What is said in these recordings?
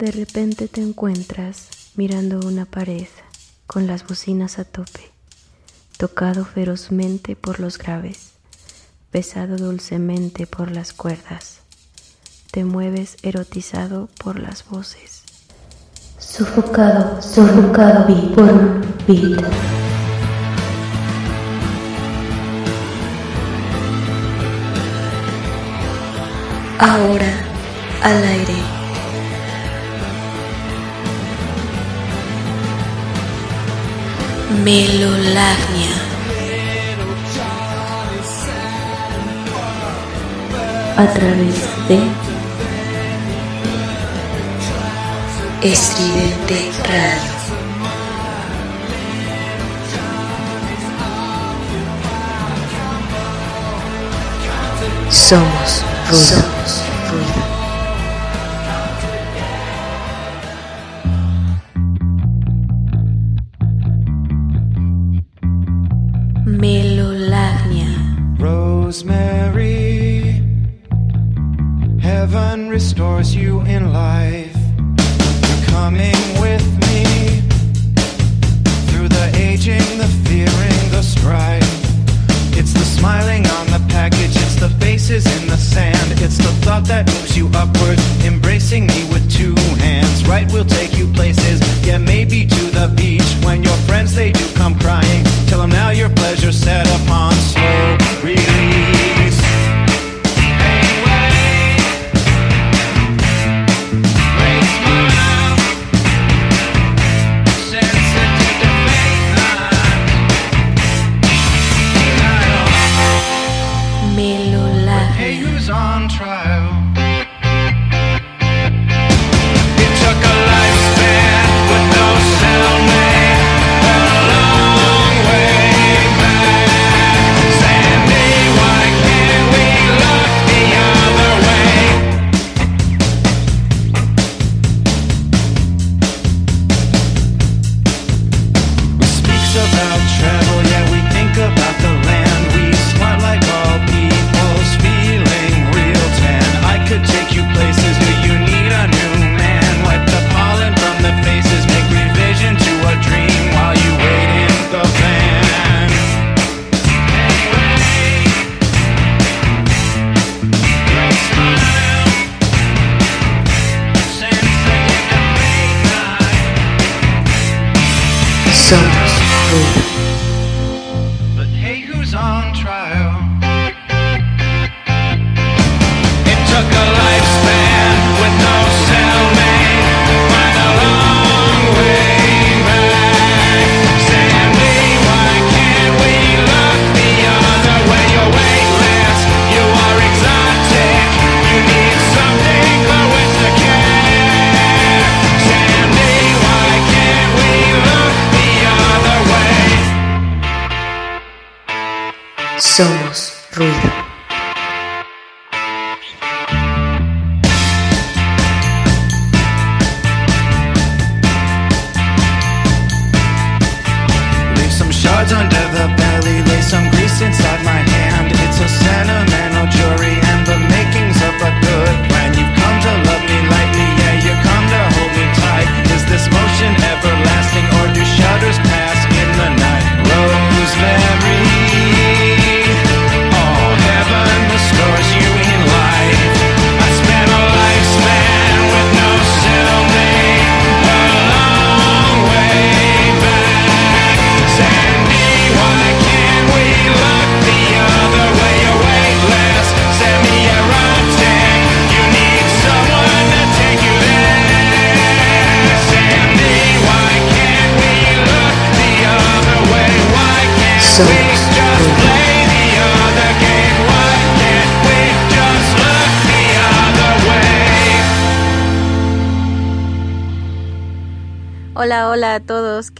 De repente te encuentras mirando una pared con las bocinas a tope, tocado ferozmente por los graves, pesado dulcemente por las cuerdas. Te mueves erotizado por las voces. Sufocado, sofocado beat por un beat. Ahora al aire. Melolagnia. A través de Estridente Radio. Somos ruido. Somos. Yeah.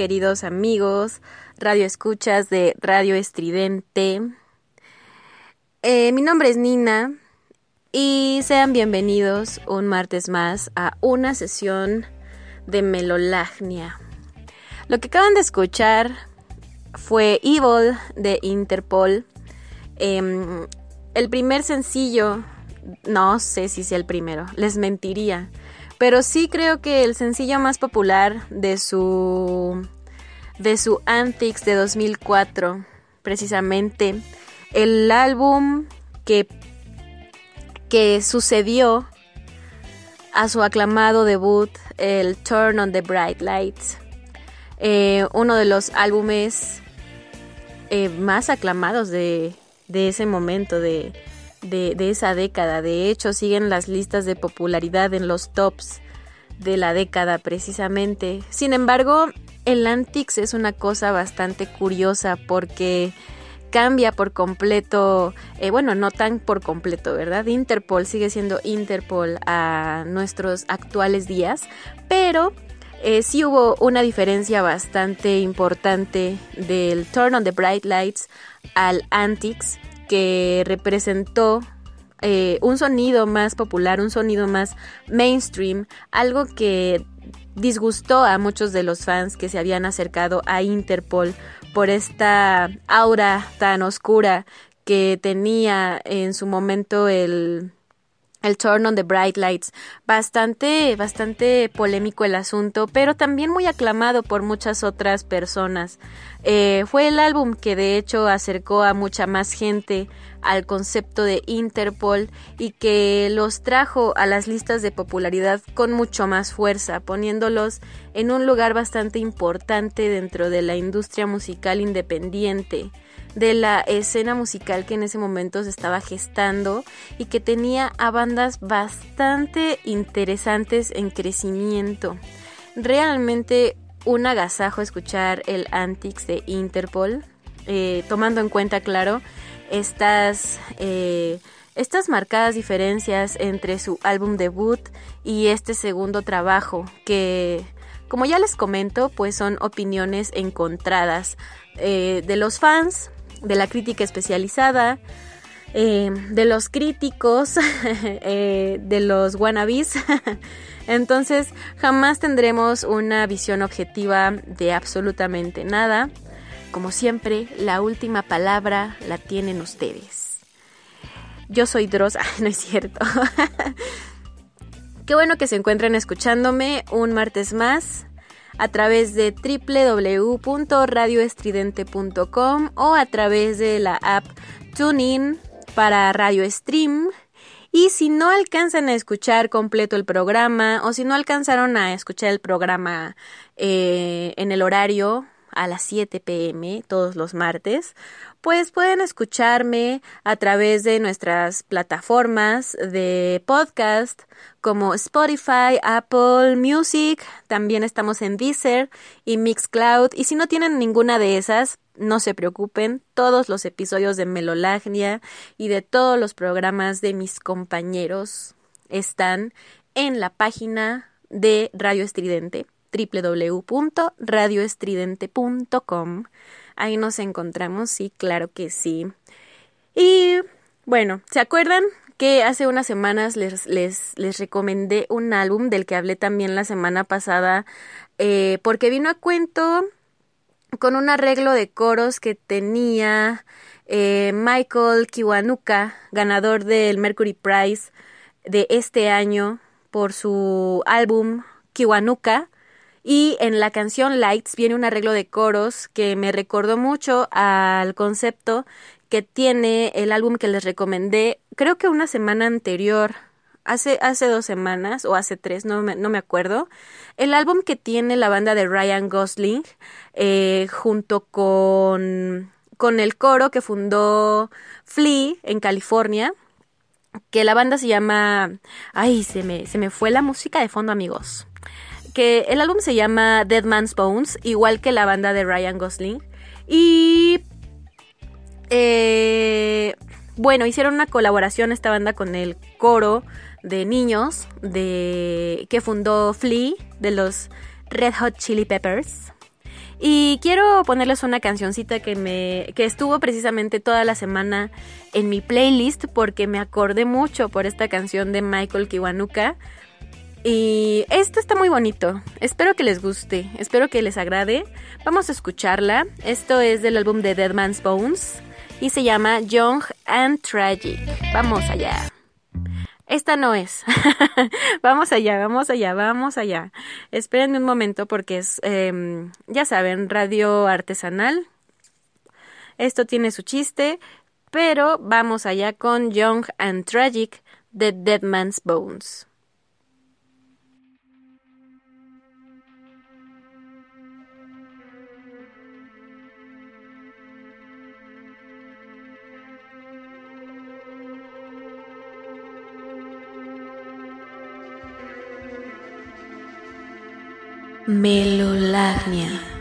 queridos amigos, radio escuchas de Radio Estridente. Eh, mi nombre es Nina y sean bienvenidos un martes más a una sesión de Melolagnia. Lo que acaban de escuchar fue Evil de Interpol, em, el primer sencillo, no sé si sea el primero, les mentiría pero sí creo que el sencillo más popular de su de su Antics de 2004, precisamente el álbum que que sucedió a su aclamado debut, el Turn on the Bright Lights, eh, uno de los álbumes eh, más aclamados de, de ese momento, de, de, esa década. De hecho, siguen las listas de popularidad en los tops de la década precisamente. Sin embargo, el Antix es una cosa bastante curiosa porque cambia por completo, eh, bueno, no tan por completo, ¿verdad? Interpol sigue siendo Interpol a nuestros actuales días, pero eh, sí hubo una diferencia bastante importante del Turn on the Bright Lights al Antics, que representó eh, un sonido más popular, un sonido más mainstream, algo que disgustó a muchos de los fans que se habían acercado a Interpol por esta aura tan oscura que tenía en su momento el el Turn on the Bright Lights. Bastante, bastante polémico el asunto, pero también muy aclamado por muchas otras personas. Eh, fue el álbum que de hecho acercó a mucha más gente al concepto de Interpol y que los trajo a las listas de popularidad con mucho más fuerza, poniéndolos en un lugar bastante importante dentro de la industria musical independiente de la escena musical que en ese momento se estaba gestando y que tenía a bandas bastante interesantes en crecimiento. Realmente un agasajo escuchar el Antics de Interpol, eh, tomando en cuenta, claro, estas, eh, estas marcadas diferencias entre su álbum debut y este segundo trabajo, que, como ya les comento, pues son opiniones encontradas eh, de los fans, de la crítica especializada, eh, de los críticos, eh, de los wannabes. Entonces jamás tendremos una visión objetiva de absolutamente nada. Como siempre, la última palabra la tienen ustedes. Yo soy Dross, no es cierto. Qué bueno que se encuentren escuchándome un martes más a través de www.radioestridente.com o a través de la app TuneIn para Radio Stream. Y si no alcanzan a escuchar completo el programa o si no alcanzaron a escuchar el programa eh, en el horario a las 7 pm todos los martes, pues pueden escucharme a través de nuestras plataformas de podcast como Spotify, Apple Music, también estamos en Deezer y Mixcloud y si no tienen ninguna de esas, no se preocupen, todos los episodios de Melolagnia y de todos los programas de mis compañeros están en la página de Radio Estridente www.radioestridente.com. Ahí nos encontramos, sí, claro que sí. Y bueno, ¿se acuerdan que hace unas semanas les, les, recomendé un álbum del que hablé también la semana pasada? Eh, porque vino a cuento con un arreglo de coros que tenía eh, Michael Kiwanuka, ganador del Mercury Prize de este año por su álbum Kiwanuka, y en la canción Lights viene un arreglo de coros que me recordó mucho al concepto que tiene el álbum que les recomendé, creo que una semana anterior, hace, hace dos semanas o hace tres, no me, no me acuerdo, el álbum que tiene la banda de Ryan Gosling eh, junto con, con el coro que fundó Flea en California, que la banda se llama... Ay, se me, se me fue la música de fondo amigos que el álbum se llama Dead Man's Bones, igual que la banda de Ryan Gosling. Y eh, bueno, hicieron una colaboración esta banda con el coro de niños de que fundó Flea de los Red Hot Chili Peppers. Y quiero ponerles una cancioncita que me que estuvo precisamente toda la semana en mi playlist porque me acordé mucho por esta canción de Michael Kiwanuka y esto está muy bonito. Espero que les guste, espero que les agrade. Vamos a escucharla. Esto es del álbum de Dead Man's Bones y se llama Young and Tragic. Vamos allá. esta no es. vamos allá, vamos allá, vamos allá. Espérenme un momento porque es, em, ya saben, radio artesanal. Esto tiene su chiste, pero vamos allá con Young and Tragic de Dead Man's Bones. Melolagnia.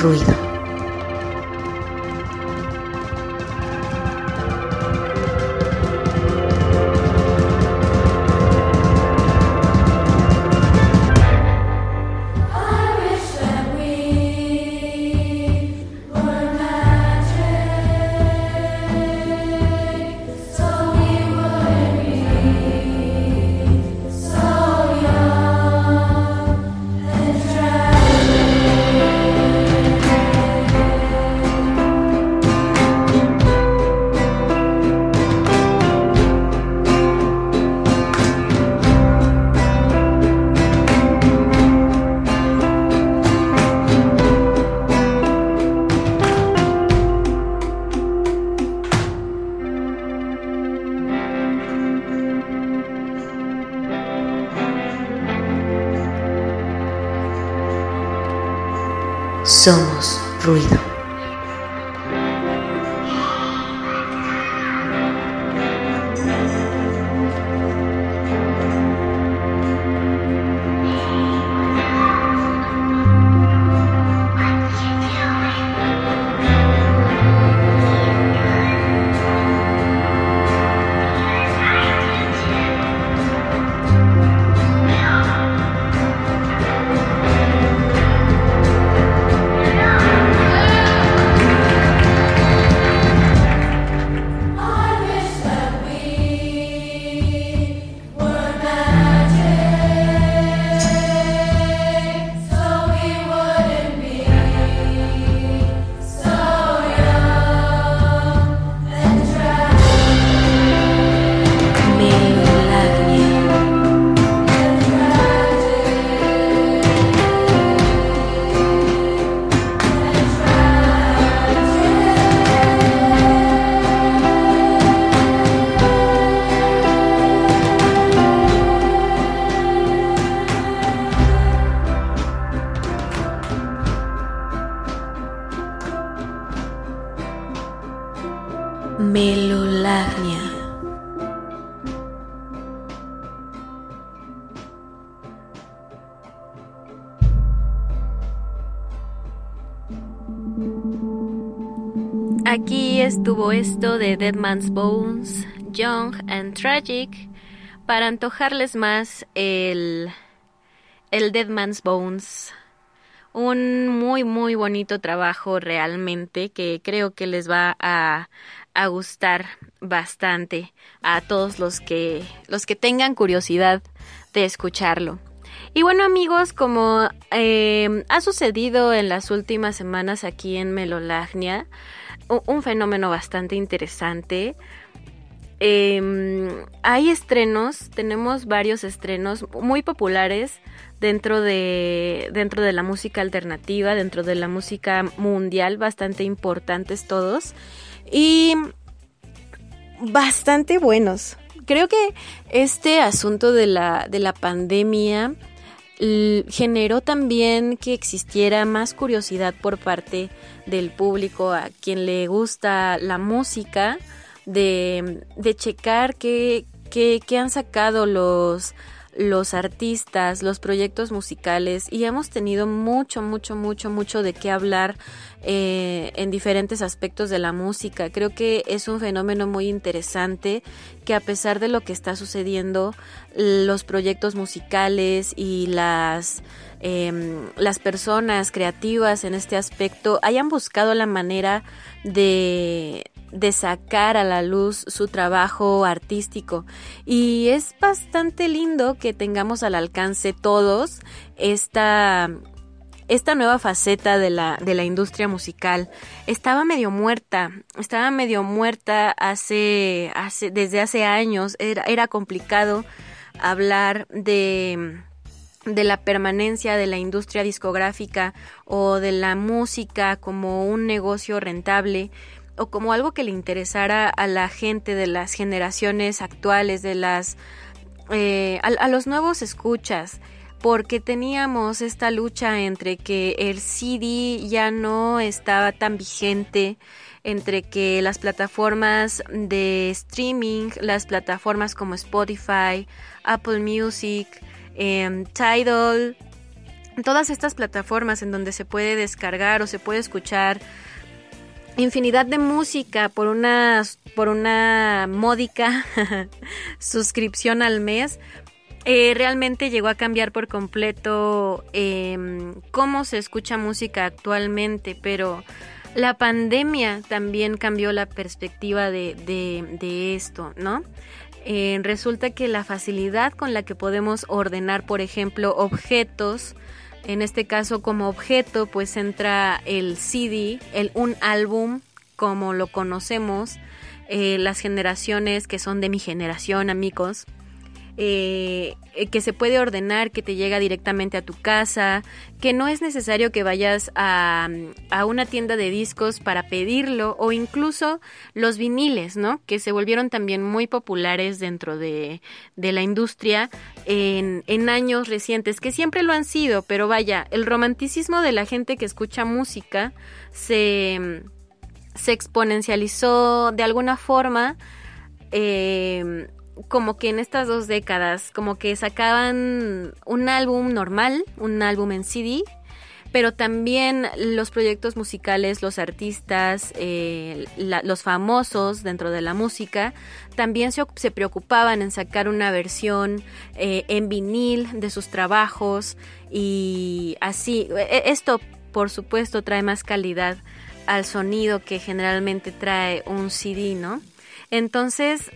Ruido. De Dead Man's Bones, Young and Tragic, para antojarles más el, el Dead Man's Bones. Un muy, muy bonito trabajo realmente que creo que les va a, a gustar bastante a todos los que, los que tengan curiosidad de escucharlo. Y bueno amigos, como eh, ha sucedido en las últimas semanas aquí en Melolagnia, un fenómeno bastante interesante. Em, hay estrenos, tenemos varios estrenos muy populares dentro de, dentro de la música alternativa, dentro de la música mundial, bastante importantes todos y bastante buenos. Creo que este asunto de la, de la pandemia generó también que existiera más curiosidad por parte del público a quien le gusta la música, de, checar qué, que, que han sacado los los artistas, los proyectos musicales y hemos tenido mucho, mucho, mucho, mucho de qué hablar eh, en diferentes aspectos de la música. Creo que es un fenómeno muy interesante que a pesar de lo que está sucediendo, los proyectos musicales y las Em, las personas creativas en este aspecto hayan buscado la manera de, de sacar a la luz su trabajo artístico. Y es bastante lindo que tengamos al alcance todos esta, esta nueva faceta de la, de la industria musical. Estaba medio muerta, estaba medio muerta hace, hace desde hace años. Era, era complicado hablar de de la permanencia de la industria discográfica o de la música como un negocio rentable o como algo que le interesara a la gente de las generaciones actuales, de las eh, a, los nuevos escuchas, porque teníamos esta lucha entre que el CD ya no estaba tan vigente, entre que las plataformas de streaming, las plataformas como Spotify, Apple Music, Em, Tidal, todas estas plataformas en donde se puede descargar o se puede escuchar infinidad de música por una, por una módica suscripción al mes. Eh, realmente llegó a cambiar por completo em, cómo se escucha música actualmente, pero la pandemia también cambió la perspectiva de, de esto, ¿no? Eh, resulta que la facilidad con la que podemos ordenar, por ejemplo, objetos, en este caso como objeto, pues entra el CD, el un álbum como lo conocemos, eh, las generaciones que son de mi generación, amigos, eh, que se puede ordenar, que te llega directamente a tu casa, que no es necesario que vayas a, a, una tienda de discos para pedirlo, o incluso los viniles, ¿no? Que se volvieron también muy populares dentro de, de la industria en, en años recientes, que siempre lo han sido, pero vaya, el romanticismo de la gente que escucha música se, se exponencializó de alguna forma. Eh, como que en estas dos décadas, como que sacaban un álbum normal, un álbum en CD, pero también los proyectos musicales, los artistas, eh, los famosos dentro de la música, también se, preocupaban en sacar una versión eh, en vinil de sus trabajos y así. E, esto, por supuesto, trae más calidad al sonido que generalmente trae un CD, ¿no? Entonces,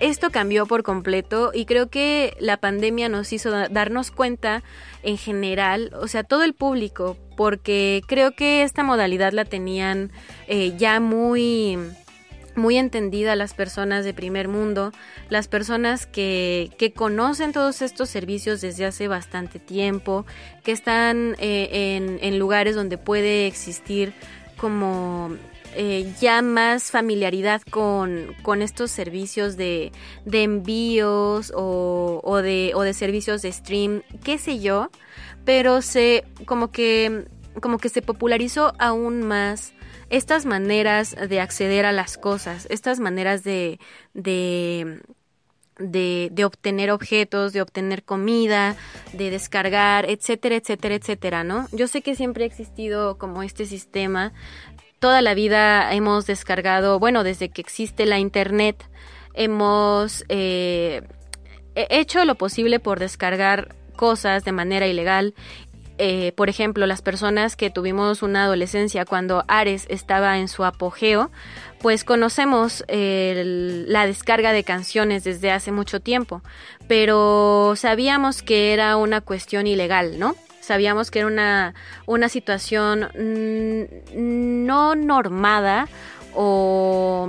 esto cambió por completo y creo que la pandemia nos hizo darnos cuenta en general, o sea, todo el público, porque creo que esta modalidad la tenían eh, ya muy muy entendida las personas de primer mundo, las personas que, que, conocen todos estos servicios desde hace bastante tiempo, que están eh, en, en lugares donde puede existir como eh, ya más familiaridad con, con estos servicios de, de envíos o, de, o de servicios de stream, qué sé yo, pero se como que como que se popularizó aún más estas maneras de acceder a las cosas, estas maneras de, de, de, de, obtener objetos, de obtener comida, de descargar, etcétera, etcétera, etcétera, ¿no? Yo sé que siempre ha existido como este sistema toda la vida hemos descargado, bueno, desde que existe la Internet, hemos eh, hecho lo posible por descargar cosas de manera ilegal. Eh, por ejemplo, las personas que tuvimos una adolescencia cuando Ares estaba en su apogeo, pues conocemos la descarga de canciones desde hace mucho tiempo, pero sabíamos que era una cuestión ilegal, ¿no? Sabíamos que era una, una situación no normada o,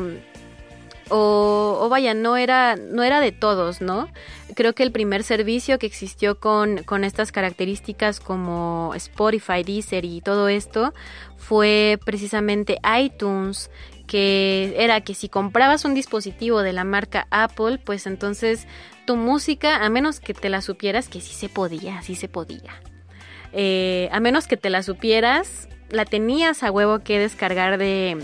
o, vaya, no era, no era de todos, ¿no? Creo que el primer servicio que existió con, con estas características como Spotify, Deezer y todo esto fue precisamente iTunes, que era que si comprabas un dispositivo de la marca Apple, pues entonces tu música, a menos que te la supieras, que sí se podía, sí se podía. Eh, a menos que te la supieras, la tenías a huevo que descargar de,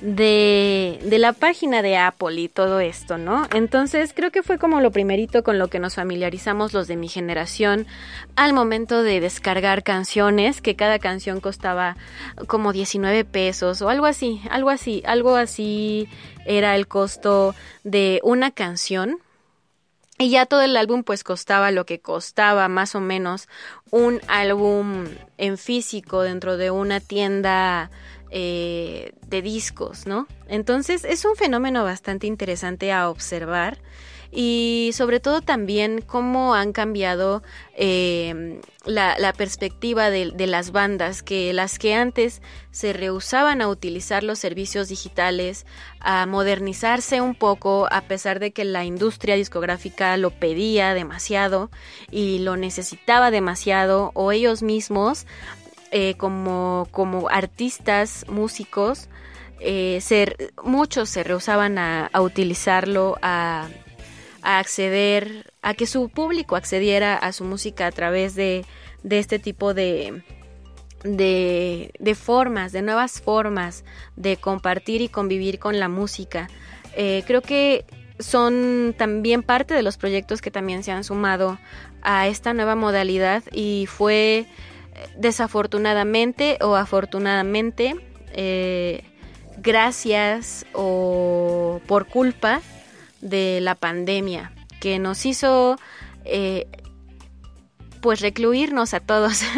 de, de, la página de Apple y todo esto, ¿no? Entonces creo que fue como lo primerito con lo que nos familiarizamos los de mi generación al momento de descargar canciones, que cada canción costaba como 19 pesos o algo así, algo así, algo así era el costo de una canción. Y ya todo el álbum pues costaba lo que costaba más o menos un álbum en físico dentro de una tienda eh, de discos, ¿no? Entonces es un fenómeno bastante interesante a observar y sobre todo también cómo han cambiado eh, la, perspectiva de, las bandas, que las que antes se rehusaban a utilizar los servicios digitales, a modernizarse un poco, a pesar de que la industria discográfica lo pedía demasiado y lo necesitaba demasiado, o ellos mismos eh, como, como artistas, músicos, eh, ser, muchos se rehusaban a, utilizarlo, a, acceder, a que su público accediera a su música a través de, de este tipo de, de, de, formas, de nuevas formas de compartir y convivir con la música. Eh, creo que son también parte de los proyectos que también se han sumado a esta nueva modalidad y fue desafortunadamente o afortunadamente, eh, gracias o por culpa de la pandemia que nos hizo eh, pues recluirnos a todos.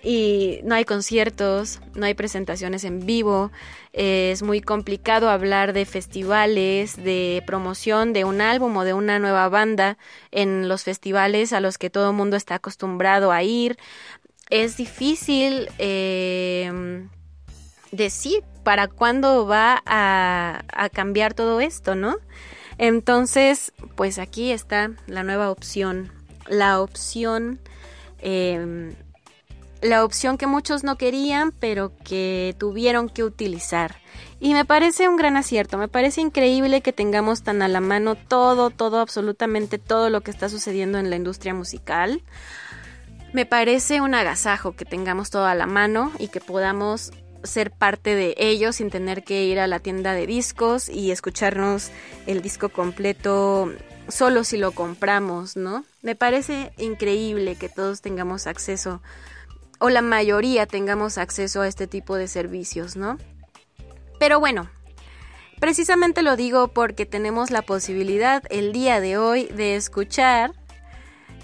Y no hay conciertos, no hay presentaciones en vivo, es muy complicado hablar de festivales, de promoción de un álbum o de una nueva banda en los festivales a los que todo el mundo está acostumbrado a ir, es difícil eh, decir para cuándo va a, cambiar todo esto, ¿no? Entonces, pues aquí está la nueva opción, la opción, em, la opción que muchos no querían, pero que tuvieron que utilizar. Y me parece un gran acierto, me parece increíble que tengamos tan a la mano todo, todo, absolutamente todo lo que está sucediendo en la industria musical. Me parece un agasajo que tengamos todo a la mano y que podamos ser parte de ello sin tener que ir a la tienda de discos y escucharnos el disco completo solo si lo compramos, ¿no? Me parece increíble que todos tengamos acceso o la mayoría tengamos acceso a este tipo de servicios, ¿no? Pero bueno, precisamente lo digo porque tenemos la posibilidad el día de hoy de escuchar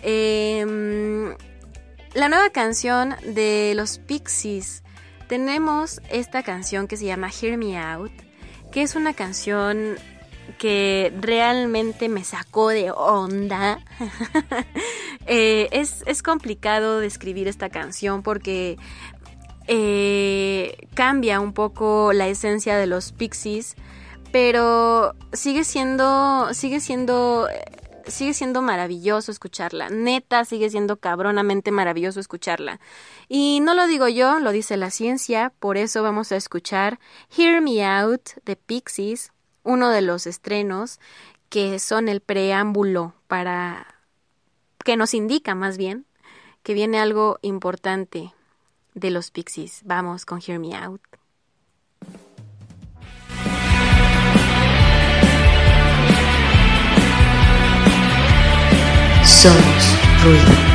eh, la nueva canción de los Pixies. Tenemos esta canción que se llama Hear Me Out, que es una canción que realmente me sacó de onda. Eh, es, complicado describir esta canción porque eh, cambia un poco la esencia de los Pixies, pero sigue siendo, sigue siendo sigue siendo maravilloso escucharla. Neta, sigue siendo cabronamente maravilloso escucharla. Y no lo digo yo, lo dice la ciencia, por eso vamos a escuchar Hear Me Out de Pixies, uno de los estrenos que son el preámbulo para que nos indica más bien que viene algo importante de los Pixies. Vamos con Hear Me Out. Somos ruido.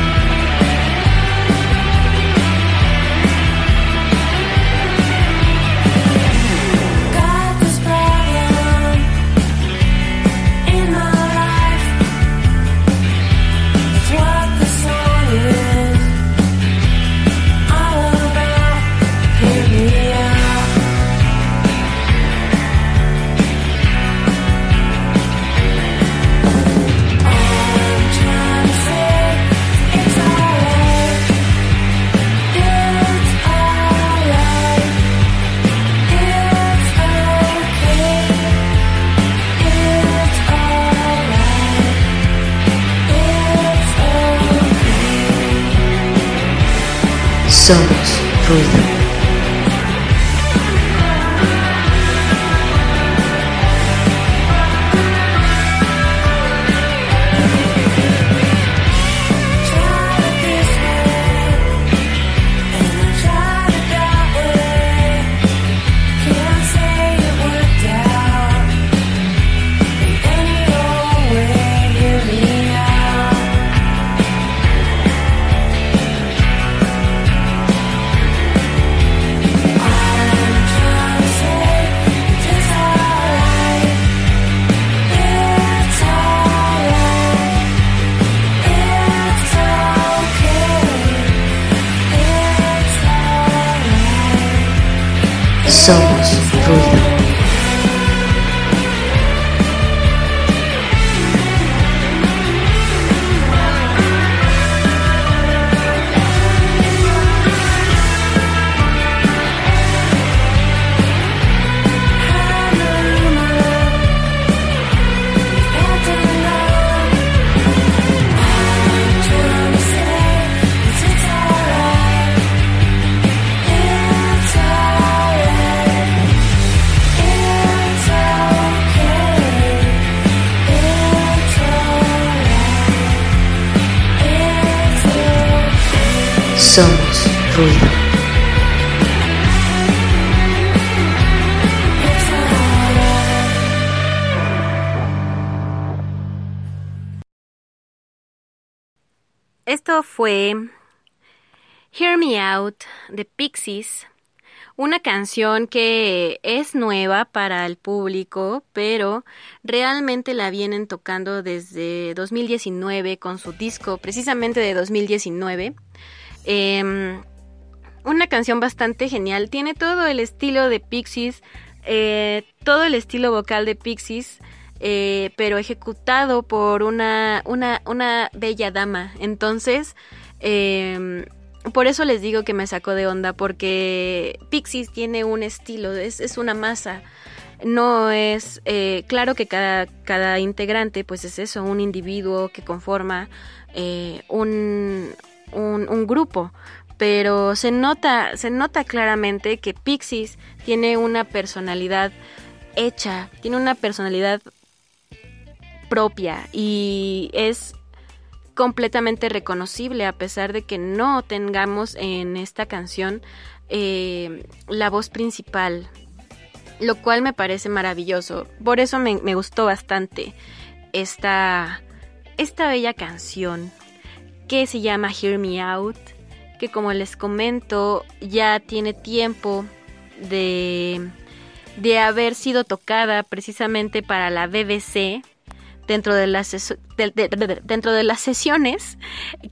Somos ruido. Somos ruido. Esto fue Hear Me Out de Pixies, una canción que es nueva para el público, pero realmente la vienen tocando desde 2019 con su disco, precisamente de 2019. Em, una canción bastante genial, tiene todo el estilo de Pixies, eh, todo el estilo vocal de Pixies. Eh, pero ejecutado por una, una, una bella dama. Entonces, em, por eso les digo que me sacó de onda, porque Pixies tiene un estilo, es, es una masa. No es, eh, claro que cada, cada integrante, pues es eso, un individuo que conforma eh, un, un, grupo. Pero se nota, se nota claramente que Pixies tiene una personalidad hecha, tiene una personalidad propia y es completamente reconocible a pesar de que no tengamos en esta canción eh, la voz principal, lo cual me parece maravilloso. Por eso me, me gustó bastante esta, esta bella canción que se llama Hear Me Out, que como les comento ya tiene tiempo de, de haber sido tocada precisamente para la BBC dentro de las, dentro de las sesiones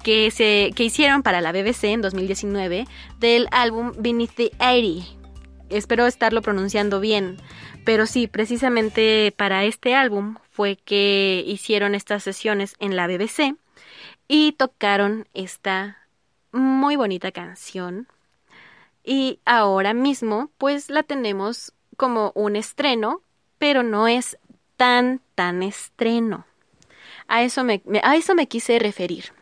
que, se, que hicieron para la BBC en 2019 del álbum Beneath the 80. Espero estarlo pronunciando bien, pero sí, precisamente para este álbum fue que hicieron estas sesiones en la BBC y tocaron esta muy bonita canción. Y ahora mismo, pues la tenemos como un estreno, pero no es tan, tan estreno. A eso me, a eso me quise referir.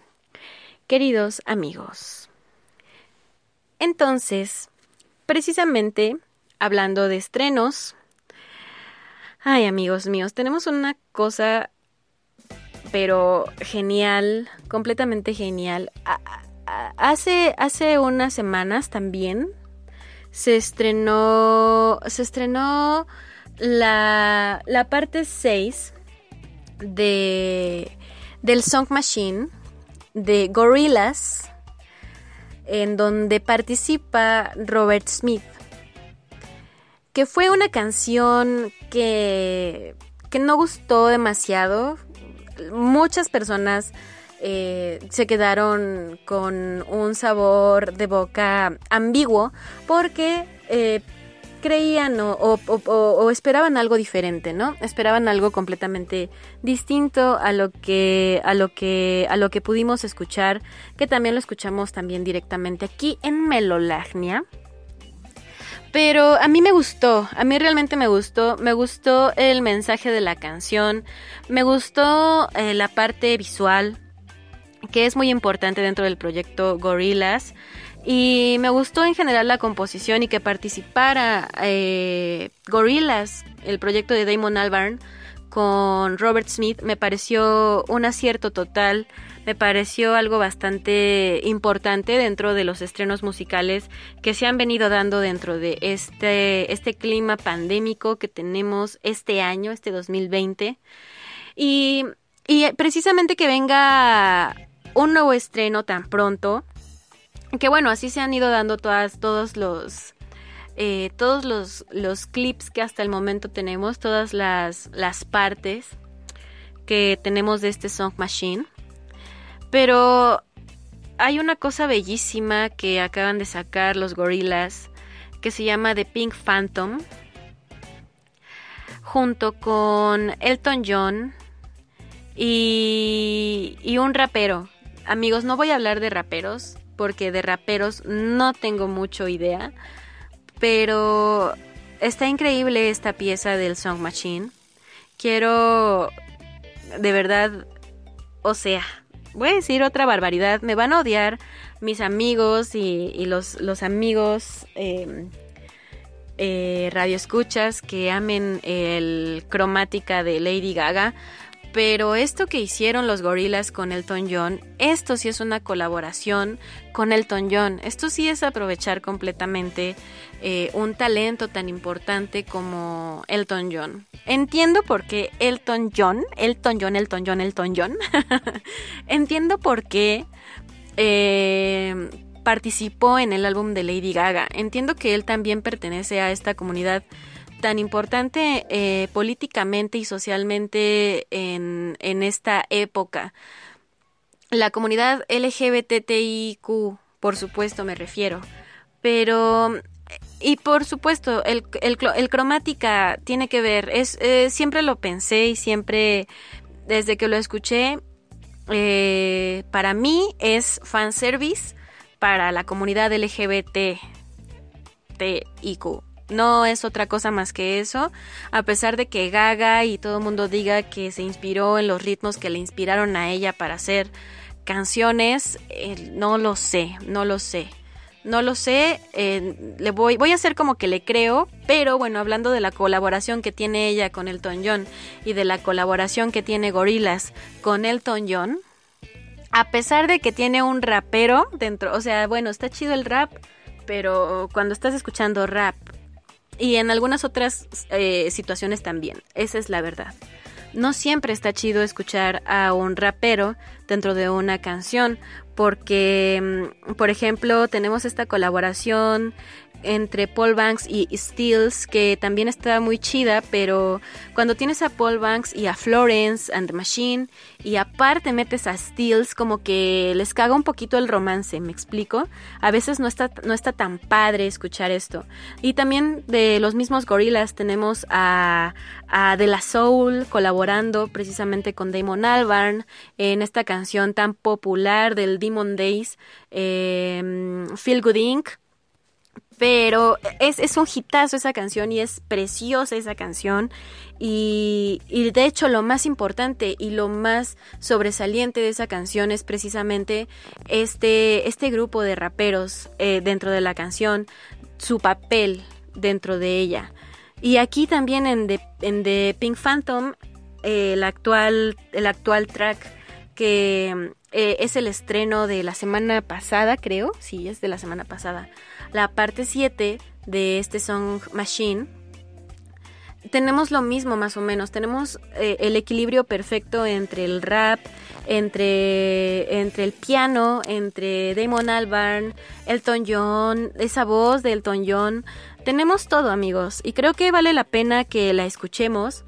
Queridos amigos. Entonces, precisamente hablando de estrenos, ay amigos míos, tenemos una cosa, pero genial, completamente genial. Hace, hace unas semanas también se estrenó, se estrenó la, la parte 6 de, del Song Machine de Gorillaz, en donde participa Robert Smith, que fue una canción que, que no gustó demasiado. Muchas personas eh, se quedaron con un sabor de boca ambiguo porque eh, creían o, o- esperaban algo diferente, ¿no? Esperaban algo completamente distinto a lo que a lo que a lo que pudimos escuchar, que también lo escuchamos también directamente aquí en Melolagnia. Pero a mí me gustó, a mí realmente me gustó, me gustó el mensaje de la canción, me gustó eh, la parte visual, que es muy importante dentro del proyecto Gorillaz. Y me gustó en general la composición y que participara eh, el proyecto de Damon Albarn, con Robert Smith, me pareció un acierto total, me pareció algo bastante importante dentro de los estrenos musicales que se han venido dando dentro de este, este clima pandémico que tenemos este año, este 2020. Y, y precisamente que venga un nuevo estreno tan pronto, que bueno, así se han ido dando todas, todos los eh, todos los, los clips que hasta el momento tenemos, todas las, las partes que tenemos de este Song Machine. Pero hay una cosa bellísima que acaban de sacar los gorilas que se llama The Pink Phantom, junto con Elton John y, y un rapero. Amigos, no voy a hablar de raperos, porque de raperos no tengo mucho idea, pero está increíble esta pieza del Song Machine. Quiero, de verdad, o sea, voy a decir otra barbaridad, me van a odiar mis amigos y, los, los, amigos eh, eh, radioescuchas que amen el cromática de Lady Gaga. Pero esto que hicieron los gorilas con Elton John, esto sí es una colaboración con Elton John. Esto sí es aprovechar completamente eh, un talento tan importante como Elton John. Entiendo por qué Elton John, Elton John, Elton John, Elton John. Entiendo por qué eh, participó en el álbum de Lady Gaga. Entiendo que él también pertenece a esta comunidad tan importante eh, políticamente y socialmente en, en esta época. La comunidad LGBTIQ, por supuesto, me refiero. Pero y por supuesto, el, el, cromática tiene que ver, es, eh, siempre lo pensé y siempre, desde que lo escuché, eh, para mí es fanservice para la comunidad LGBT no es otra cosa más que eso, a pesar de que Gaga y todo el mundo diga que se inspiró en los ritmos que le inspiraron a ella para hacer canciones, eh, no lo sé, no lo sé. No lo sé, eh, le voy, voy a hacer como que le creo, pero bueno, hablando de la colaboración que tiene ella con Elton John y de la colaboración que tiene Gorillaz con Elton John, a pesar de que tiene un rapero dentro, o sea, bueno, está chido el rap, pero cuando estás escuchando rap y en algunas otras eh, situaciones también. Esa es la verdad. No siempre está chido escuchar a un rapero dentro de una canción porque, mm, por ejemplo, tenemos esta colaboración entre Paul Banks y Stills, que también está muy chida, pero cuando tienes a Paul Banks y a Florence and the Machine, y aparte metes a Stills, como que les caga un poquito el romance, ¿me explico? A veces no está, no está tan padre escuchar esto. Y también de los mismos Gorillas tenemos a, a De La Soul colaborando precisamente con Damon Albarn en esta canción tan popular del Demon Days, eh, Feel Good Inc., pero es, es, un hitazo esa canción y es preciosa esa canción. Y, y, de hecho lo más importante y lo más sobresaliente de esa canción es precisamente este, este grupo de raperos eh, dentro de la canción, su papel dentro de ella. Y aquí también en The, en The Pink Phantom, eh, el, actual, el actual track que eh, es el estreno de la semana pasada, creo, sí, es de la semana pasada la parte 7 de este Song Machine, tenemos lo mismo más o menos, tenemos eh, el equilibrio perfecto entre el rap, entre, entre el piano, entre Damon Albarn, Elton John, esa voz de Elton John, tenemos todo amigos y creo que vale la pena que la escuchemos.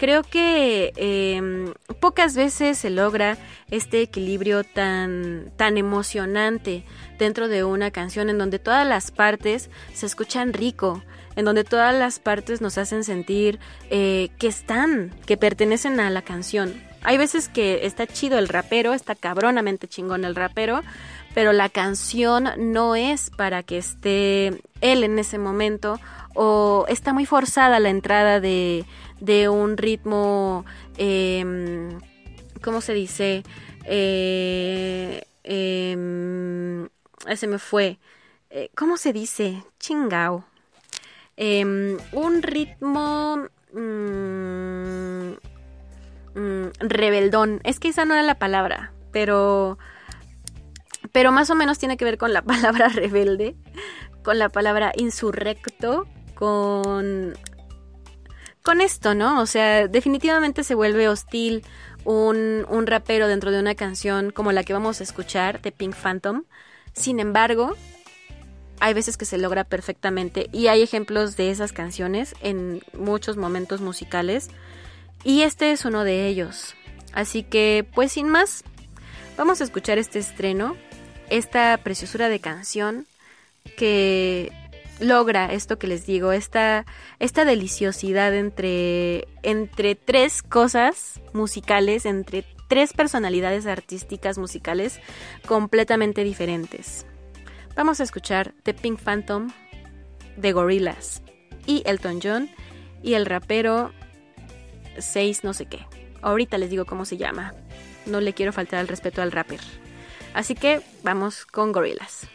Creo que em, pocas veces se logra este equilibrio tan, tan emocionante dentro de una canción en donde todas las partes se escuchan rico, en donde todas las partes nos hacen sentir eh, que están, que pertenecen a la canción. Hay veces que está chido el rapero, está cabronamente chingón el rapero, pero la canción no es para que esté él en ese momento o está muy forzada la entrada de, de un ritmo, eh, ¿cómo se dice? Eh, eh, se me fue. Eh, ¿Cómo se dice? Chingao. Em, un ritmo... Mm, mm, rebeldón. Es que esa no era la palabra, pero... Pero más o menos tiene que ver con la palabra rebelde, con la palabra insurrecto, con con esto, ¿no? O sea, definitivamente se vuelve hostil un, un, rapero dentro de una canción como la que vamos a escuchar de Pink Phantom. Sin embargo, hay veces que se logra perfectamente y hay ejemplos de esas canciones en muchos momentos musicales y este es uno de ellos. Así que, pues sin más, vamos a escuchar este estreno, esta preciosura de canción que logra esto que les digo, esta, esta deliciosidad entre, entre tres cosas musicales, entre tres personalidades artísticas musicales completamente diferentes. Vamos a escuchar The Pink Phantom de Gorillaz y Elton John y el rapero 6 no sé qué. Ahorita les digo cómo se llama. No le quiero faltar al respeto al rapper. Así que vamos con Gorillaz.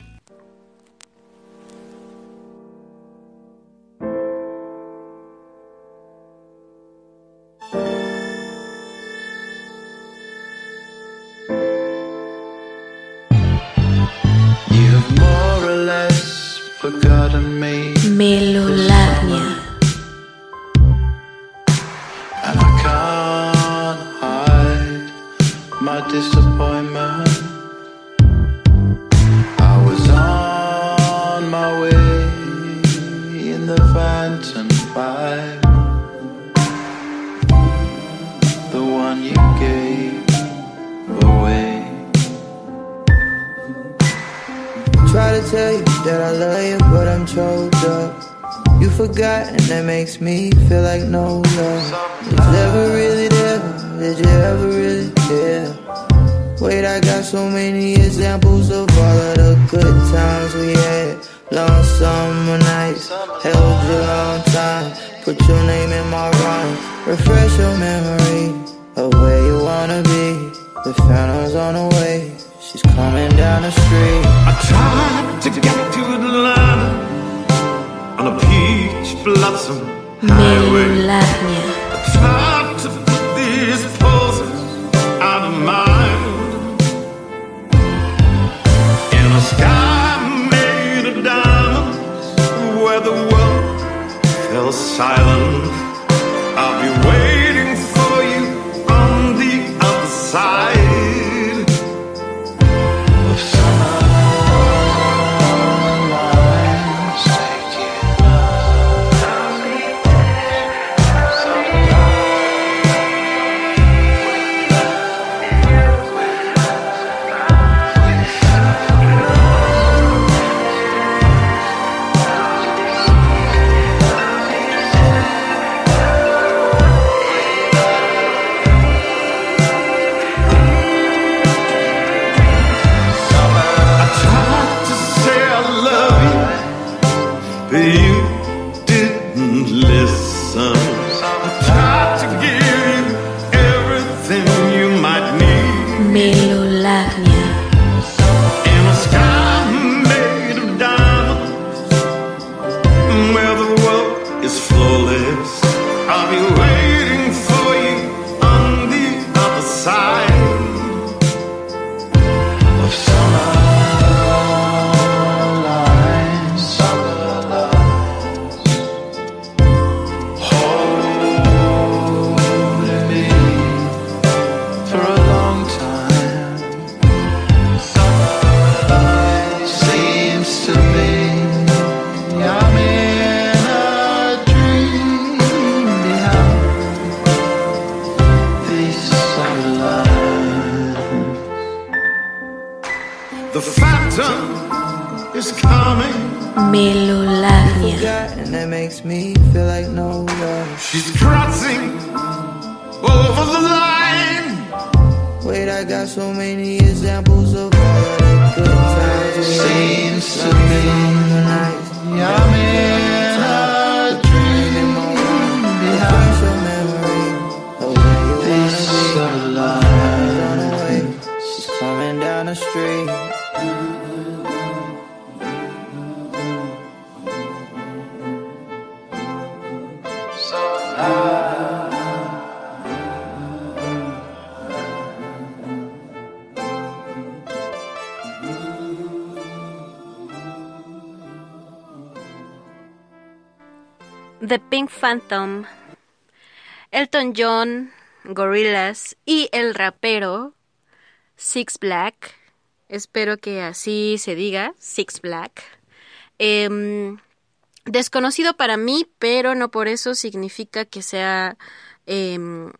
Phantom, Elton John, Gorillaz y el rapero Six Black. Espero que así se diga, Six Black. Em, desconocido para mí, pero no por eso significa que sea em,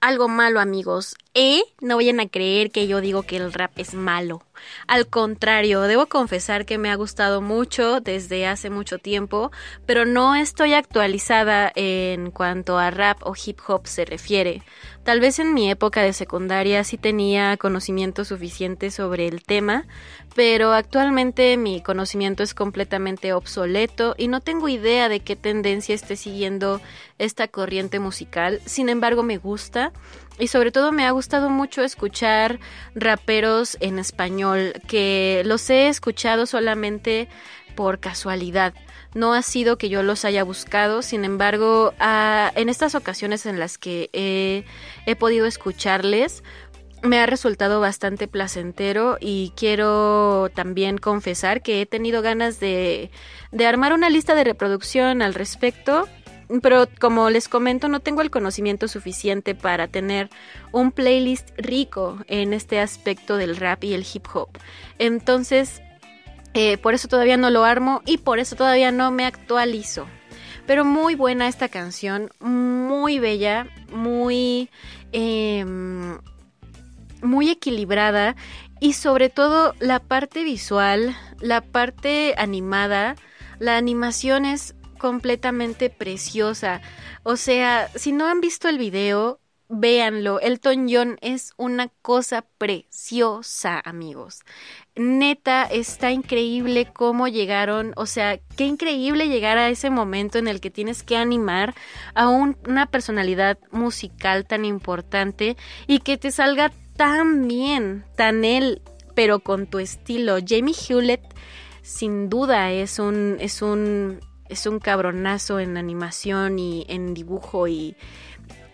algo malo, amigos. Y no vayan a creer que yo digo que el rap es malo. Al contrario, debo confesar que me ha gustado mucho desde hace mucho tiempo, pero no estoy actualizada en cuanto a rap o hip hop se refiere. Tal vez en mi época de secundaria sí tenía conocimiento suficiente sobre el tema, pero actualmente mi conocimiento es completamente obsoleto y no tengo idea de qué tendencia esté siguiendo esta corriente musical. Sin embargo, me gusta y sobre todo me ha gustado mucho escuchar raperos en español que los he escuchado solamente por casualidad. No ha sido que yo los haya buscado, sin embargo, en estas ocasiones en las que he, podido escucharles, me ha resultado bastante placentero y quiero también confesar que he tenido ganas de armar una lista de reproducción al respecto pero como les comento, no tengo el conocimiento suficiente para tener un playlist rico en este aspecto del rap y el hip hop. Entonces, eh, por eso todavía no lo armo y por eso todavía no me actualizo. Pero muy buena esta canción, muy bella, muy, em, muy equilibrada y sobre todo la parte visual, la parte animada, la animación es completamente preciosa. O sea, si no han visto el video, véanlo. Elton John es una cosa preciosa, amigos. Neta, está increíble cómo llegaron, o sea, qué increíble llegar a ese momento en el que tienes que animar a una personalidad musical tan importante y que te salga tan bien, tan él, pero con tu estilo. Jamie Hewlett sin duda es un es un es un cabronazo en animación y en dibujo y,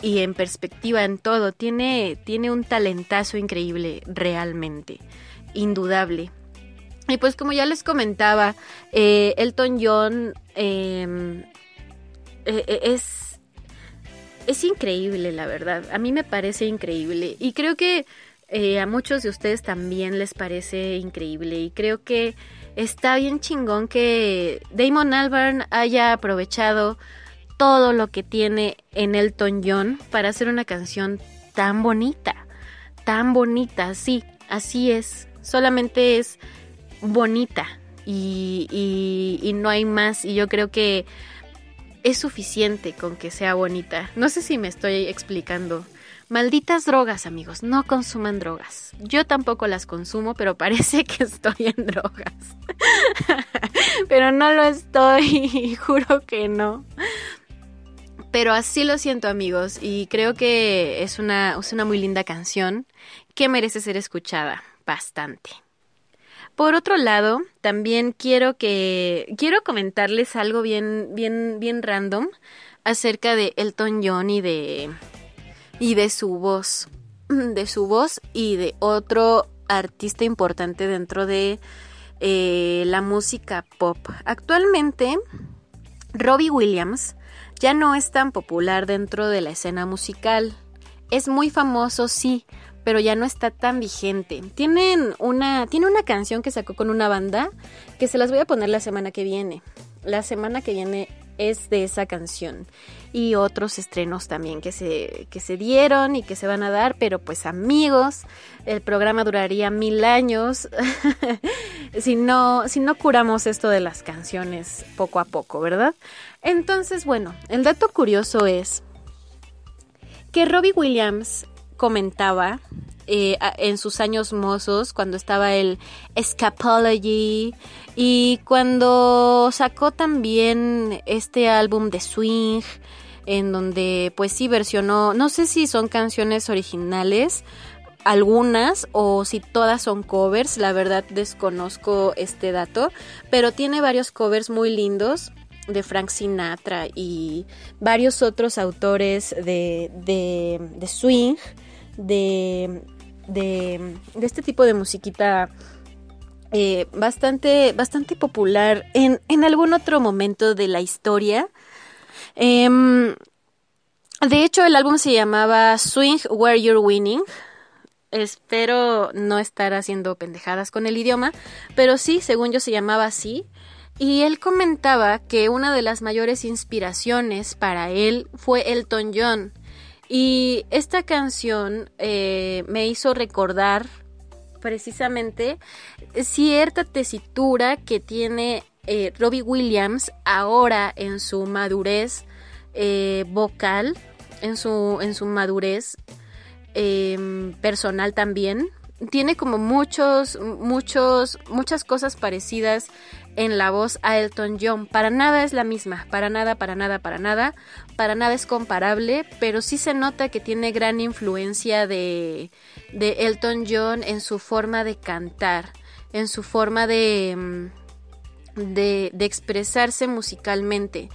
y en perspectiva en todo. Tiene, tiene un talentazo increíble, realmente, indudable. Y pues como ya les comentaba, eh, Elton John em, eh, eh, es, es increíble, la verdad. A mí me parece increíble. Y creo que a muchos de ustedes también les parece increíble. Y creo que está bien chingón que Damon Albarn haya aprovechado todo lo que tiene en Elton John para hacer una canción tan bonita, tan bonita, sí, así es, solamente es bonita y, y no hay más y yo creo que es suficiente con que sea bonita. No sé si me estoy explicando. Malditas drogas, amigos, no consuman drogas. Yo tampoco las consumo, pero parece que estoy en drogas. pero no lo estoy, juro que no. Pero así lo siento, amigos, y creo que es una, es una muy linda canción que merece ser escuchada bastante. Por otro lado, también quiero que quiero comentarles algo bien bien bien random acerca de Elton John y de y de su voz, de su voz y de otro artista importante dentro de eh, la música pop. Actualmente, Robbie Williams ya no es tan popular dentro de la escena musical. Es muy famoso, sí, pero ya no está tan vigente. Tienen una, tiene una canción que sacó con una banda que se las voy a poner la semana que viene. La semana que viene es de esa canción y otros estrenos también que se, que se dieron y que se van a dar, pero pues amigos, el programa duraría mil años si, no, si no curamos esto de las canciones poco a poco, ¿verdad? Entonces, bueno, el dato curioso es que Robbie Williams comentaba eh, en sus años mozos, cuando estaba el Scapology y cuando sacó también este álbum de Swing, en donde pues sí versionó, no sé si son canciones originales, algunas o si todas son covers, la verdad desconozco este dato, pero tiene varios covers muy lindos de Frank Sinatra y varios otros autores de, de, de swing, de de, este tipo de musiquita eh, bastante, bastante popular en, en, algún otro momento de la historia. Em, de hecho, el álbum se llamaba Swing Where You're Winning. Espero no estar haciendo pendejadas con el idioma, pero sí, según yo se llamaba así. Y él comentaba que una de las mayores inspiraciones para él fue Elton John, Y esta canción eh, me hizo recordar precisamente cierta tesitura que tiene eh, Robbie Williams ahora en su madurez eh, vocal, en su, en su madurez em, personal también. Tiene como muchos, muchos, muchas cosas parecidas en la voz a Elton John. Para nada es la misma, para nada, para nada, para nada, para nada es comparable, pero sí se nota que tiene gran influencia de, de Elton John en su forma de cantar, en su forma de, mm, de, expresarse musicalmente.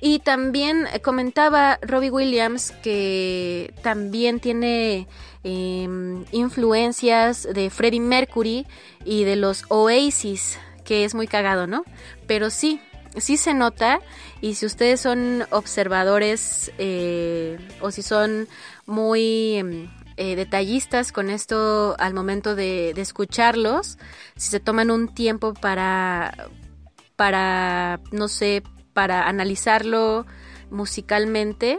Y también comentaba Robbie Williams que también tiene em, influencias de Freddie Mercury y de los Oasis, que es muy cagado, ¿no? Pero sí, sí se nota y si ustedes son observadores eh, o si son muy em, eh, detallistas con esto al momento de, de escucharlos, si se toman un tiempo para, para, no sé, para analizarlo musicalmente,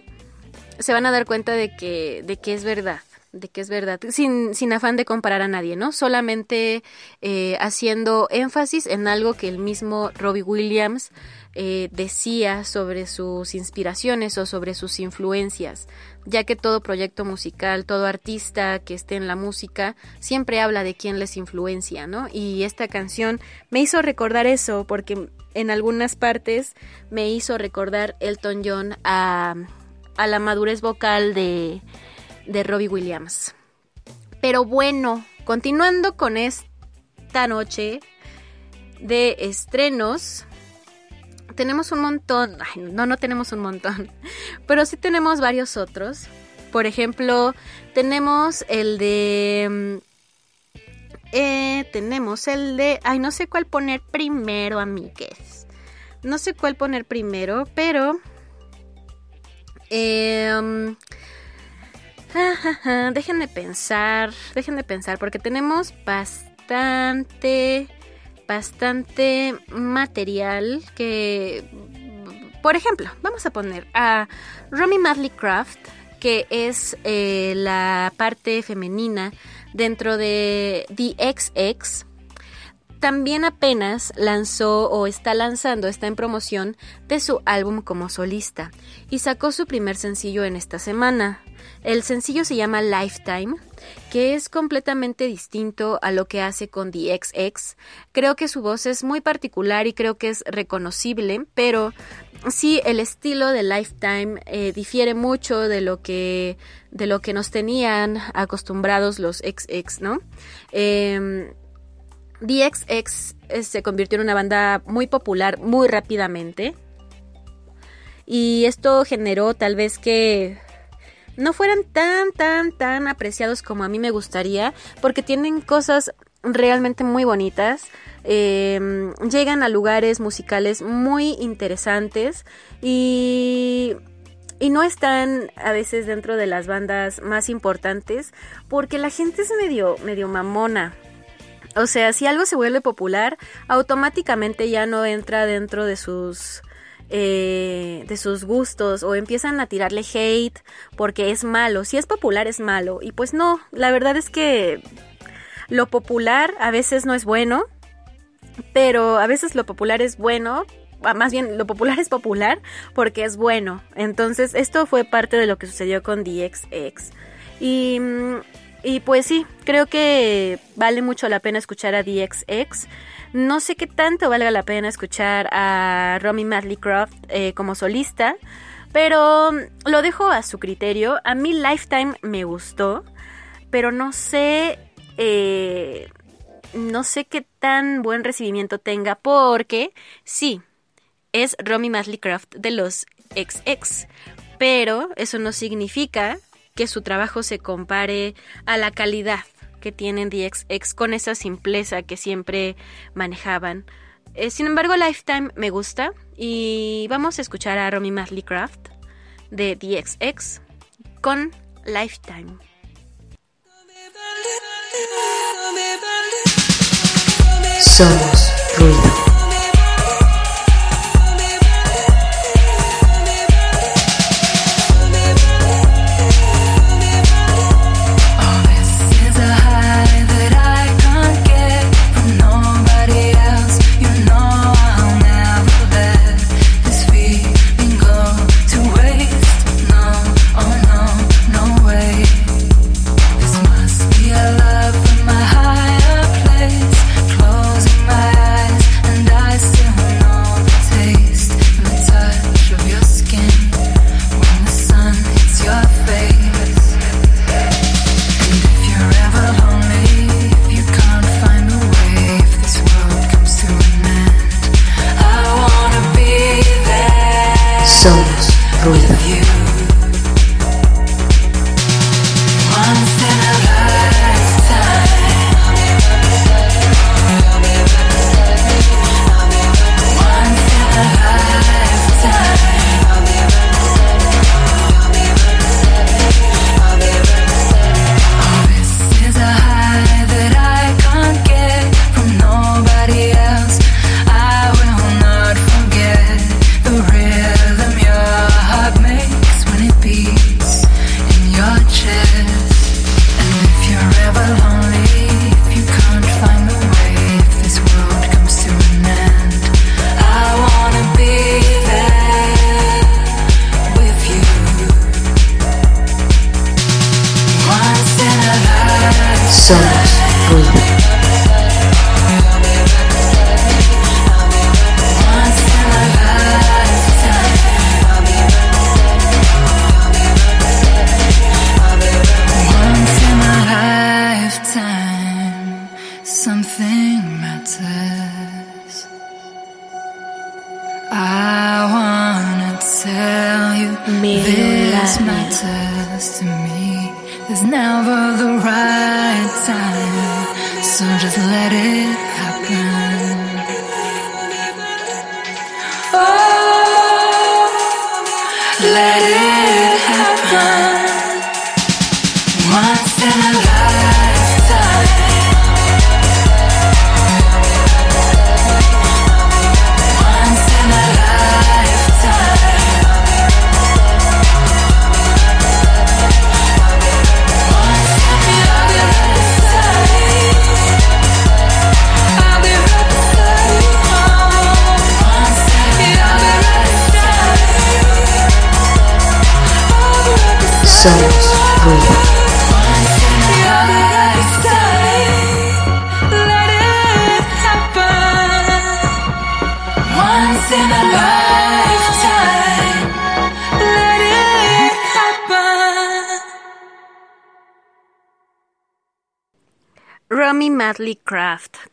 se van a dar cuenta de que, de que es verdad de que es verdad, sin, sin afán de comparar a nadie, ¿no? Solamente eh, haciendo énfasis en algo que el mismo Robbie Williams eh, decía sobre sus inspiraciones o sobre sus influencias, ya que todo proyecto musical, todo artista que esté en la música, siempre habla de quién les influencia, ¿no? Y esta canción me hizo recordar eso, porque en algunas partes me hizo recordar Elton John a, a la madurez vocal de de Robbie Williams. Pero bueno, continuando con esta noche de estrenos, tenemos un montón, no, no tenemos un montón, pero sí tenemos varios otros. Por ejemplo, tenemos el de... Eh, tenemos el de... Ay, no sé cuál poner primero, amigues. No sé cuál poner primero, pero... Eh, Déjenme pensar, déjenme pensar, porque tenemos bastante, bastante material que, por ejemplo, vamos a poner a Romy Madley Craft, que es eh, la parte femenina dentro de The XX. También apenas lanzó o está lanzando, está en promoción de su álbum como solista y sacó su primer sencillo en esta semana, el sencillo se llama Lifetime, que es completamente distinto a lo que hace con The XX. Creo que su voz es muy particular y creo que es reconocible, pero sí el estilo de Lifetime eh, difiere mucho de lo que de lo que nos tenían acostumbrados los XX, ¿no? Eh, The XX eh, se convirtió en una banda muy popular muy rápidamente y esto generó tal vez que no fueran tan, tan, tan apreciados como a mí me gustaría, porque tienen cosas realmente muy bonitas. Em, llegan a lugares musicales muy interesantes y, y no están a veces dentro de las bandas más importantes porque la gente es medio, medio mamona. O sea, si algo se vuelve popular, automáticamente ya no entra dentro de sus eh, de sus gustos o empiezan a tirarle hate porque es malo. Si es popular es malo. Y pues no, la verdad es que lo popular a veces no es bueno, pero a veces lo popular es bueno. Ah, más bien, lo popular es popular porque es bueno. Entonces, esto fue parte de lo que sucedió con DXX. Y, y pues sí, creo que vale mucho la pena escuchar a DXX. No sé qué tanto valga la pena escuchar a Romy Madley Croft eh, como solista, pero lo dejo a su criterio. A mí Lifetime me gustó, pero no sé, eh, no sé qué tan buen recibimiento tenga, porque sí, es Romy Madley Croft de los XX, pero eso no significa que su trabajo se compare a la calidad que tienen DXX con esa simpleza que siempre manejaban. Eh, sin embargo, Lifetime me gusta y vamos a escuchar a Romy Madley Craft de DXX con Lifetime. Somos ruido.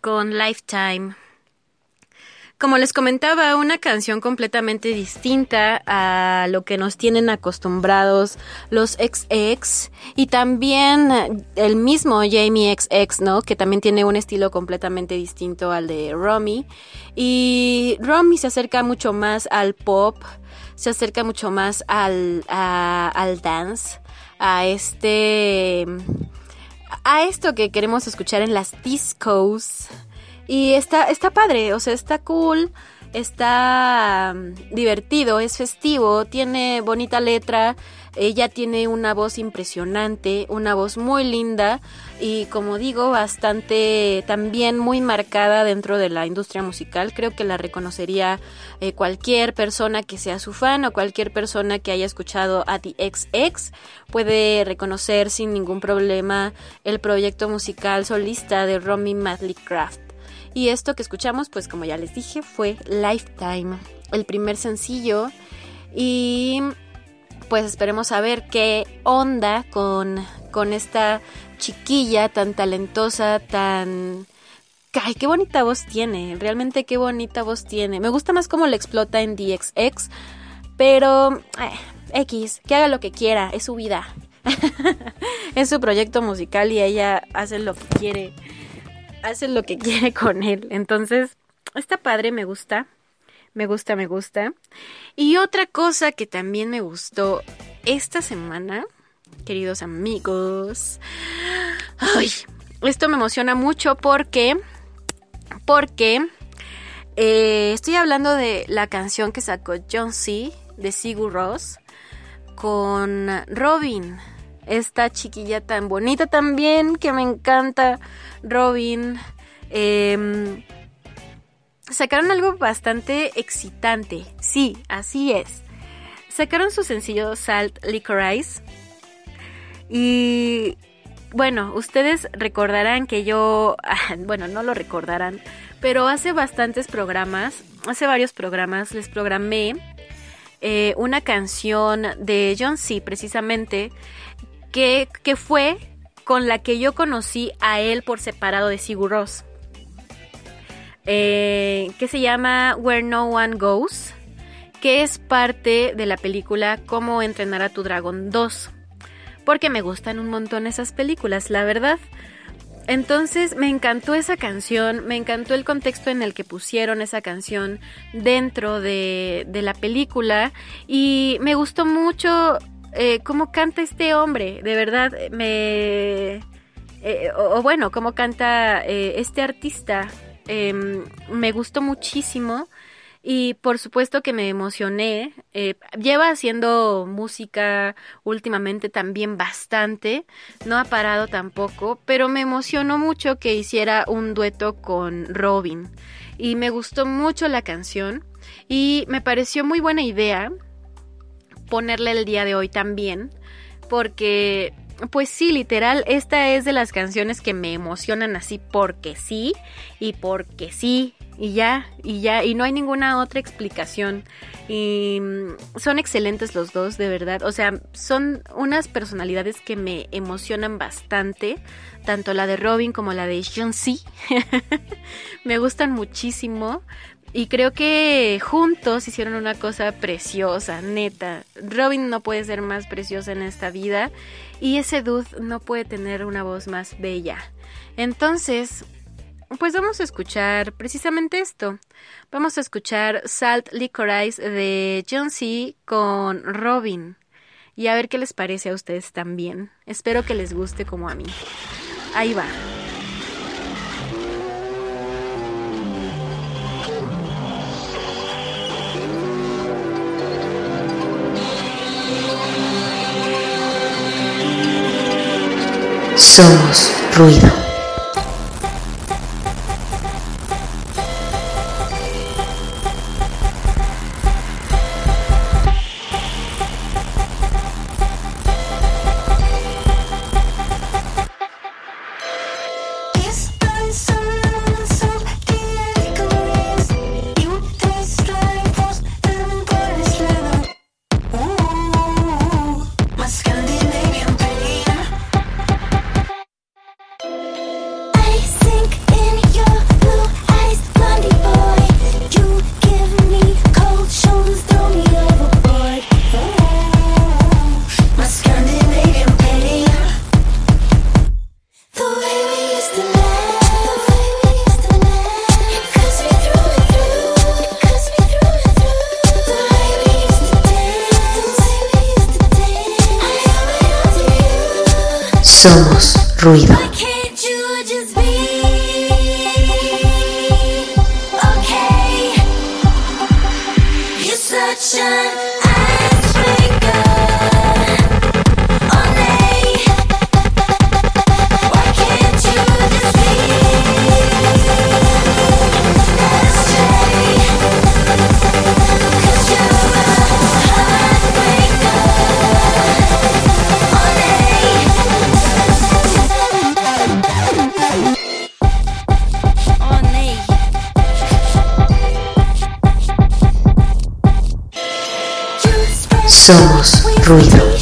Con Lifetime. Como les comentaba, una canción completamente distinta a lo que nos tienen acostumbrados los XX y también el mismo Jamie XX, ¿no? Que también tiene un estilo completamente distinto al de Romy. Y Romy se acerca mucho más al pop, se acerca mucho más al, al dance, a este a esto que queremos escuchar en las discos. Y está, está padre, o sea, está cool, está mm, divertido, es festivo, tiene bonita letra, ella tiene una voz impresionante, una voz muy linda y como digo, bastante también muy marcada dentro de la industria musical. Creo que la reconocería eh, cualquier persona que sea su fan o cualquier persona que haya escuchado a The XX puede reconocer sin ningún problema el proyecto musical solista de Romy Madley Craft. Y esto que escuchamos, pues como ya les dije, fue Lifetime, el primer sencillo. Y pues esperemos a ver qué onda con, con esta chiquilla tan talentosa, tan... Ay, qué bonita voz tiene, realmente qué bonita voz tiene. Me gusta más cómo le explota en DXX, pero eh, X, que haga lo que quiera, es su vida. es su proyecto musical y ella hace lo que quiere, hace lo que quiere con él. Entonces, está padre, me gusta. Me gusta, me gusta. Y otra cosa que también me gustó esta semana, queridos amigos. Ay, esto me emociona mucho porque. Porque. eh, estoy hablando de la canción que sacó John C. de Sigur Ross con Robin. Esta chiquilla tan bonita también, que me encanta. Robin. Em, sacaron algo bastante excitante. Sí, así es. Sacaron su sencillo Salt Licorice. Y bueno, ustedes recordarán que yo, bueno, no lo recordarán, pero hace bastantes programas, hace varios programas, les programé eh, una canción de John C. precisamente, que, que fue con la que yo conocí a él por separado de Sigur Rós. Eh, que se llama Where No One Goes, que es parte de la película Cómo entrenar a tu dragón 2. Porque me gustan un montón esas películas, la verdad. Entonces me encantó esa canción, me encantó el contexto en el que pusieron esa canción dentro de, de la película y me gustó mucho eh, cómo canta este hombre, de verdad me... eh, o, bueno, cómo canta eh, este artista, em, me gustó muchísimo. Y por supuesto que me emocioné. Eh, lleva haciendo música últimamente también bastante. No ha parado tampoco. Pero me emocionó mucho que hiciera un dueto con Robin. Y me gustó mucho la canción. Y me pareció muy buena idea ponerle el día de hoy también. Porque pues sí, literal, esta es de las canciones que me emocionan así porque sí y porque sí y ya, y ya, y no hay ninguna otra explicación. Y mm, son excelentes los dos, de verdad. O sea, son unas personalidades que me emocionan bastante, tanto la de Robin como la de John C. me gustan muchísimo. Y creo que juntos hicieron una cosa preciosa, neta. Robin no puede ser más preciosa en esta vida y ese dude no puede tener una voz más bella. Entonces, pues vamos a escuchar precisamente esto. Vamos a escuchar Salt Licorice de John C. con Robin. Y a ver qué les parece a ustedes también. Espero que les guste como a mí. Ahí va. Somos ruido. such Somos ruido.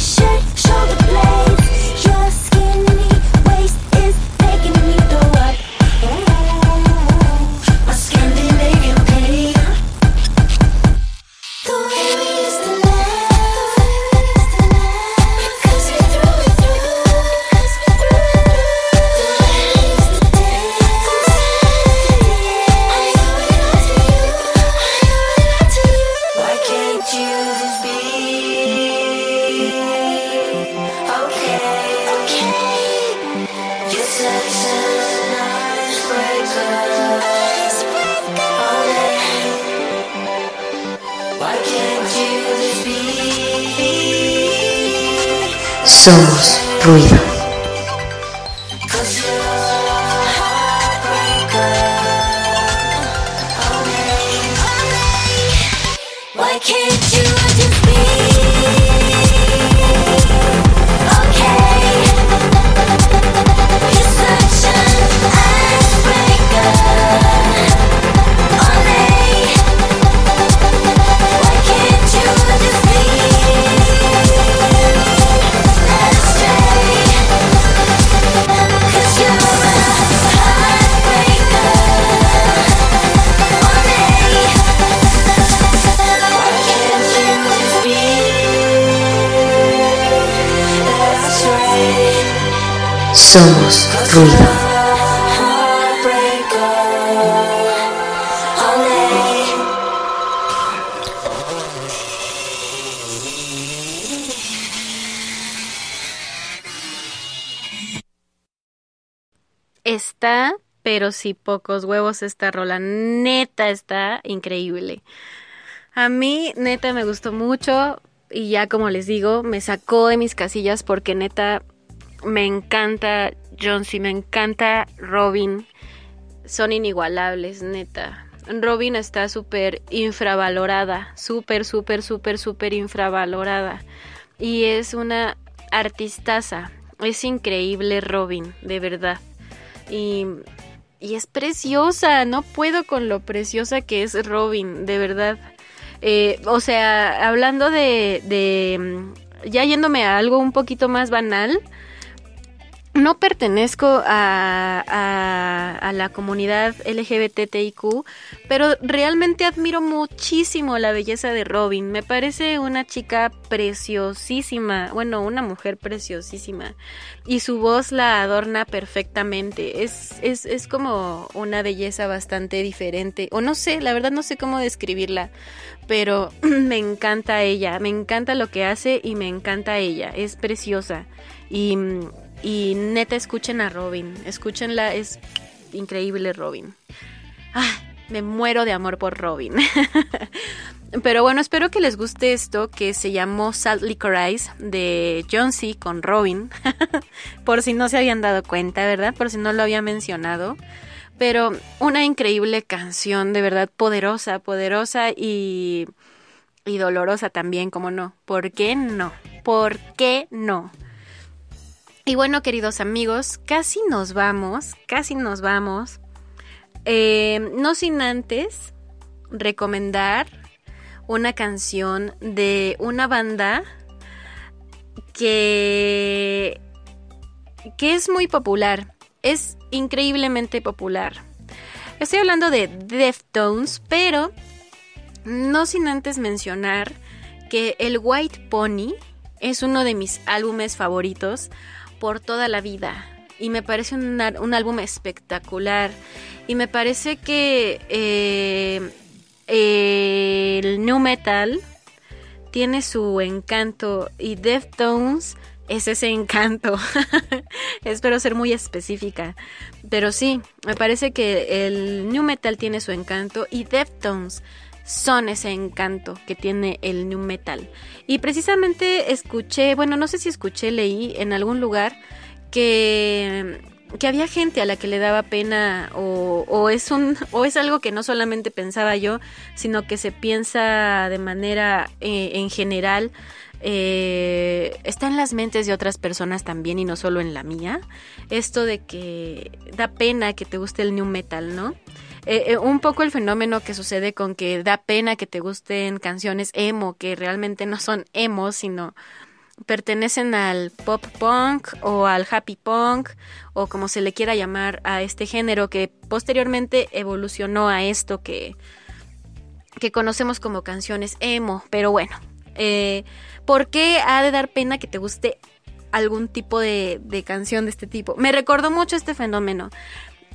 Somos ruido. Está, pero si pocos huevos esta rola. Neta está increíble. A mí, neta, me gustó mucho. Y ya como les digo, me sacó de mis casillas porque neta me encanta John C, me encanta Robin. Son inigualables, neta. Robin está súper infravalorada, súper, súper, súper, súper infravalorada. Y es una artistaza. Es increíble Robin, de verdad. Y, y es preciosa, no puedo con lo preciosa que es Robin, de verdad. Eh, o sea, hablando de, de, mm, ya yéndome a algo un poquito más banal, no pertenezco a, a, a, la comunidad LGBTIQ, pero realmente admiro muchísimo la belleza de Robin. Me parece una chica preciosísima, bueno, una mujer preciosísima. Y su voz la adorna perfectamente. Es, es, es como una belleza bastante diferente. O no sé, la verdad no sé cómo describirla, pero me encanta ella, me encanta lo que hace y me encanta ella. Es preciosa. Y y neta, escuchen a Robin. Escúchenla, es increíble Robin. Ah, me muero de amor por Robin. Pero bueno, espero que les guste esto que se llamó Salt Liquor Eyes de John C. con Robin. por si no se habían dado cuenta, ¿verdad? Por si no lo había mencionado. Pero una increíble canción, de verdad, poderosa, poderosa y, y dolorosa también, como no. ¿Por qué no? ¿Por qué no? Y bueno, queridos amigos, casi nos vamos, casi nos vamos. Eh, no sin antes recomendar una canción de una banda que, que es muy popular, es increíblemente popular. Estoy hablando de Deftones, pero no sin antes mencionar que el White Pony es uno de mis álbumes favoritos por toda la vida. Y me parece un, un álbum espectacular. Y me parece que eh, el new metal tiene su encanto y Deftones es ese encanto. Espero ser muy específica. Pero sí, me parece que el new metal tiene su encanto y Deftones son ese encanto que tiene el new metal. Y precisamente escuché, bueno, no sé si escuché, leí en algún lugar que, que había gente a la que le daba pena o, o, es un, o es algo que no solamente pensaba yo, sino que se piensa de manera eh, en general. Eh, está en las mentes de otras personas también y no solo en la mía. Esto de que da pena que te guste el new metal, ¿no? Eh, eh, un poco el fenómeno que sucede con que da pena que te gusten canciones emo, que realmente no son emo, sino pertenecen al pop punk o al happy punk o como se le quiera llamar a este género que posteriormente evolucionó a esto que, que conocemos como canciones emo. Pero bueno, eh, ¿por qué ha de dar pena que te guste algún tipo de, de canción de este tipo? Me recordó mucho este fenómeno.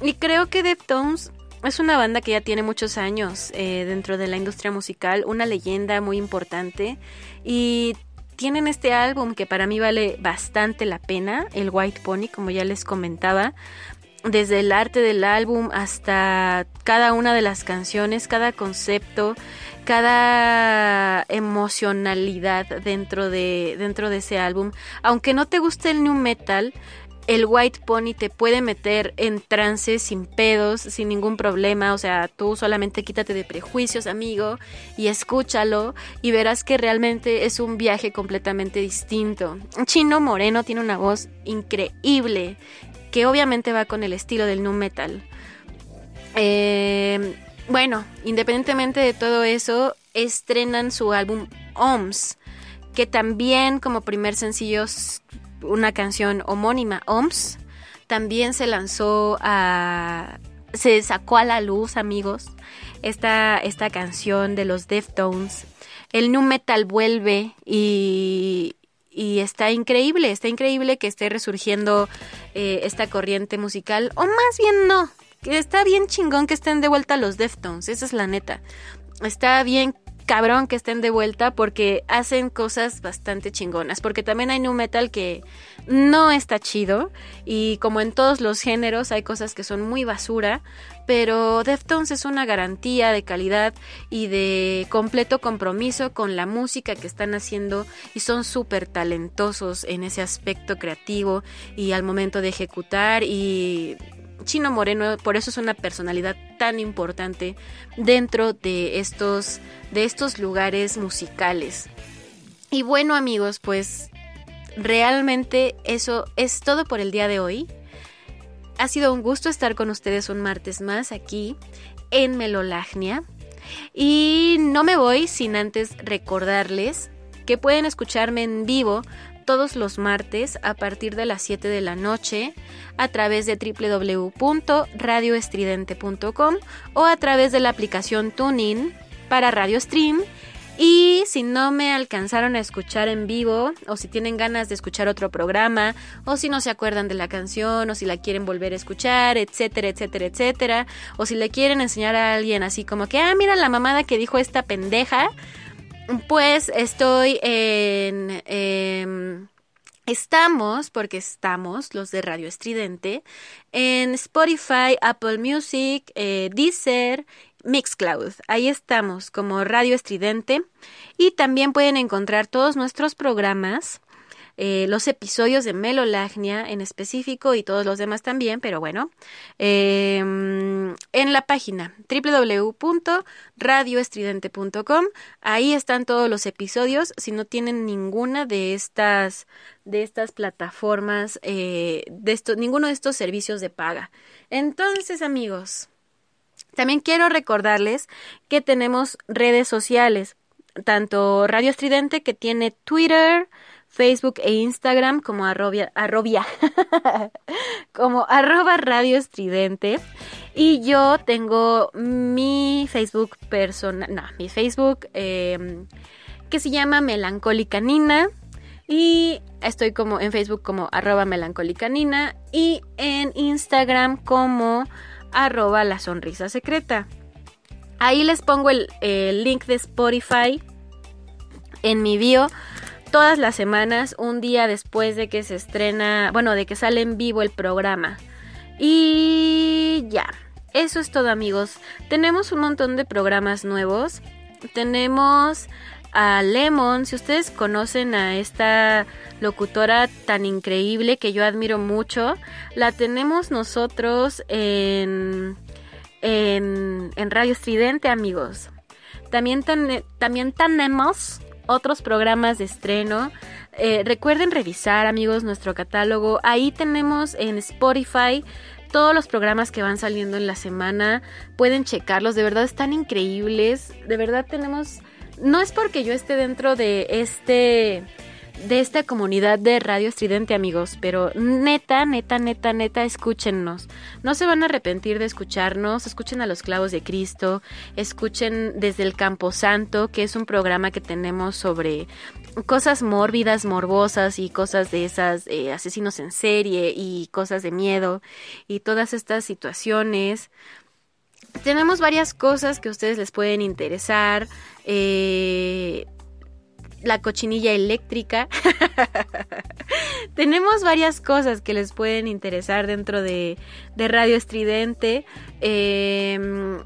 Y creo que Deftones es una banda que ya tiene muchos años eh, dentro de la industria musical, una leyenda muy importante y tienen este álbum que para mí vale bastante la pena, el White Pony, como ya les comentaba, desde el arte del álbum hasta cada una de las canciones, cada concepto, cada emocionalidad dentro de dentro de ese álbum. Aunque no te guste el new metal, el White Pony te puede meter en trance sin pedos, sin ningún problema, o sea, tú solamente quítate de prejuicios, amigo, y escúchalo y verás que realmente es un viaje completamente distinto. Chino Moreno tiene una voz increíble, que obviamente va con el estilo del nu metal. Eh, bueno, independientemente de todo eso, estrenan su álbum OMS, que también como primer sencillo una canción homónima, OMS, también se lanzó a... se sacó a la luz, amigos, esta, esta canción de los Deftones. El nu metal vuelve y, y está increíble, está increíble que esté resurgiendo eh, esta corriente musical, o más bien no, que está bien chingón que estén de vuelta los Deftones, esa es la neta. Está bien cabrón que estén de vuelta porque hacen cosas bastante chingonas. Porque también hay new metal que no está chido. Y como en todos los géneros hay cosas que son muy basura. Pero Deftones es una garantía de calidad y de completo compromiso con la música que están haciendo. Y son súper talentosos en ese aspecto creativo y al momento de ejecutar. Y Chino Moreno por eso es una personalidad tan importante dentro de estos, de estos lugares musicales. Y bueno amigos, pues realmente eso es todo por el día de hoy. Ha sido un gusto estar con ustedes un martes más aquí en Melolagnia. Y no me voy sin antes recordarles que pueden escucharme en vivo todos los martes a partir de las 7 de la noche a través de www.radioestridente.com o a través de la aplicación TuneIn para Radio Stream. Y si no me alcanzaron a escuchar en vivo, o si tienen ganas de escuchar otro programa, o si no se acuerdan de la canción, o si la quieren volver a escuchar, etcétera, etcétera, etcétera, o si le quieren enseñar a alguien así como que, ah, mira la mamada que dijo esta pendeja, pues estoy en... em, Estamos, porque estamos, los de Radio Estridente, en Spotify, Apple Music, eh, Deezer, Mixcloud. Ahí estamos como Radio Estridente. Y también pueden encontrar todos nuestros programas, eh, los episodios de Melolagnia en específico y todos los demás también, pero bueno, em, en la página www.radioestridente.com. Ahí están todos los episodios. Si no tienen ninguna de estas de estas plataformas, eh, de estos, ninguno de estos servicios de paga. Entonces, amigos, también quiero recordarles que tenemos redes sociales, tanto Radio Estridente que tiene Twitter, Facebook e Instagram como como arroba Radio Estridente. Y yo tengo mi Facebook personal, no, mi Facebook eh, que se llama Melancólica Nina. Y estoy como en Facebook como arroba melancólica nina y en Instagram como arroba la sonrisa secreta. Ahí les pongo el, el link de Spotify en mi bio todas las semanas, un día después de que se estrena, bueno, de que sale en vivo el programa. Y ya, eso es todo amigos. Tenemos un montón de programas nuevos. Tenemos a Lemon, si ustedes conocen a esta locutora tan increíble que yo admiro mucho, la tenemos nosotros en, en, en Radio Estridente, amigos. También, también tenemos otros programas de estreno. Eh, recuerden revisar, amigos, nuestro catálogo. Ahí tenemos en Spotify todos los programas que van saliendo en la semana. Pueden checarlos, de verdad están increíbles. De verdad tenemos... No es porque yo esté dentro de este de esta comunidad de Radio Estridente, amigos, pero neta, neta, neta, neta, escúchennos. No se van a arrepentir de escucharnos, escuchen a los clavos de Cristo, escuchen desde el Camposanto, que es un programa que tenemos sobre cosas mórbidas, morbosas y cosas de esas, eh, asesinos en serie y cosas de miedo y todas estas situaciones. Tenemos varias cosas que a ustedes les pueden interesar. Eh, la cochinilla eléctrica. Tenemos varias cosas que les pueden interesar dentro de, de Radio Estridente. Eh,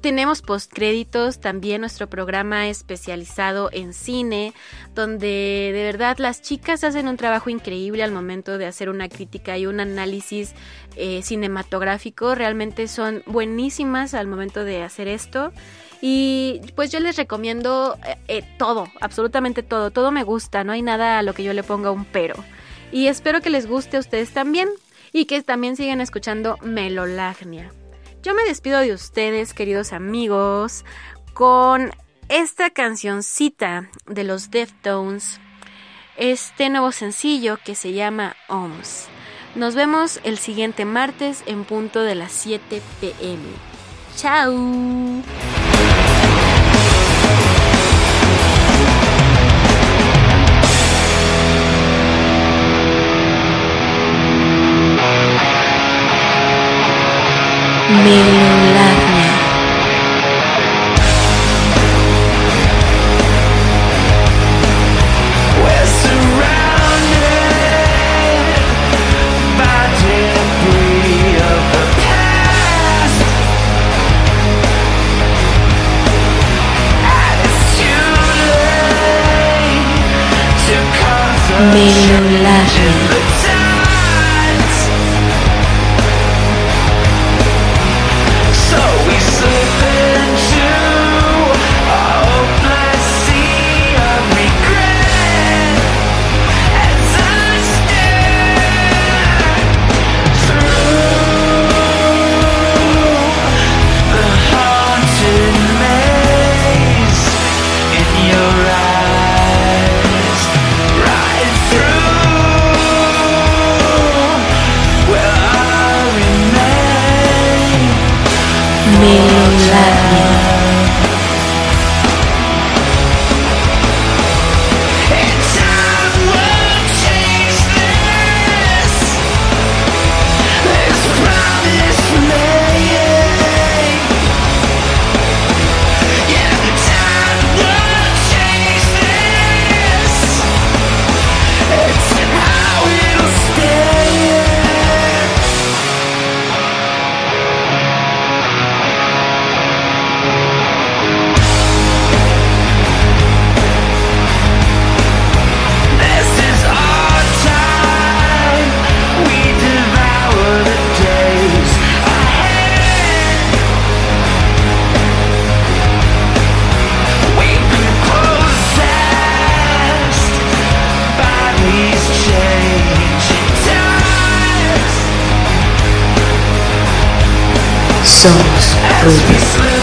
tenemos postcréditos, también nuestro programa especializado en cine, donde de verdad las chicas hacen un trabajo increíble al momento de hacer una crítica y un análisis eh, cinematográfico. Realmente son buenísimas al momento de hacer esto. Y pues yo les recomiendo eh, eh, todo, absolutamente todo. Todo me gusta, no hay nada a lo que yo le ponga un pero. Y espero que les guste a ustedes también y que también sigan escuchando Melolagnia. Yo me despido de ustedes, queridos amigos, con esta cancioncita de los Deftones, este nuevo sencillo que se llama OMS. Nos vemos el siguiente martes en punto de las 7 pm. ¡Chao! Melolagnia. Somos ruido. slip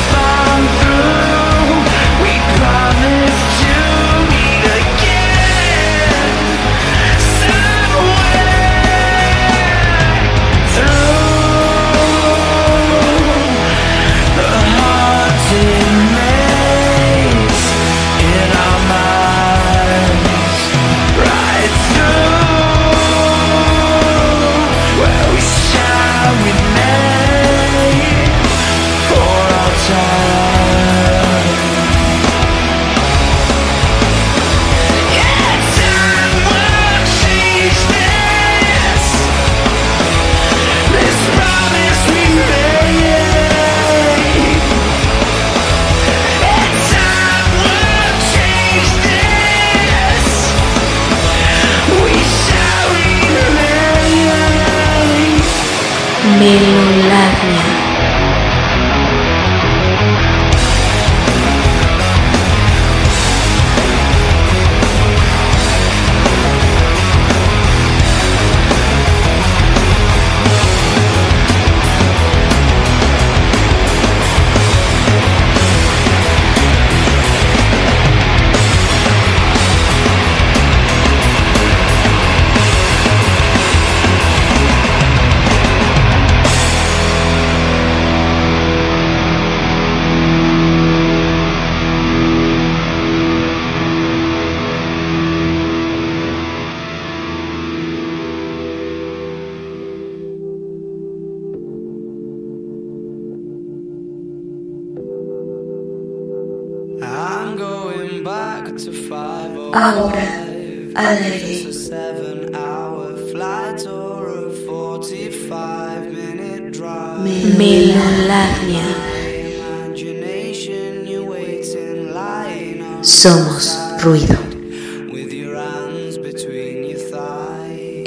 Melolagnia.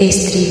With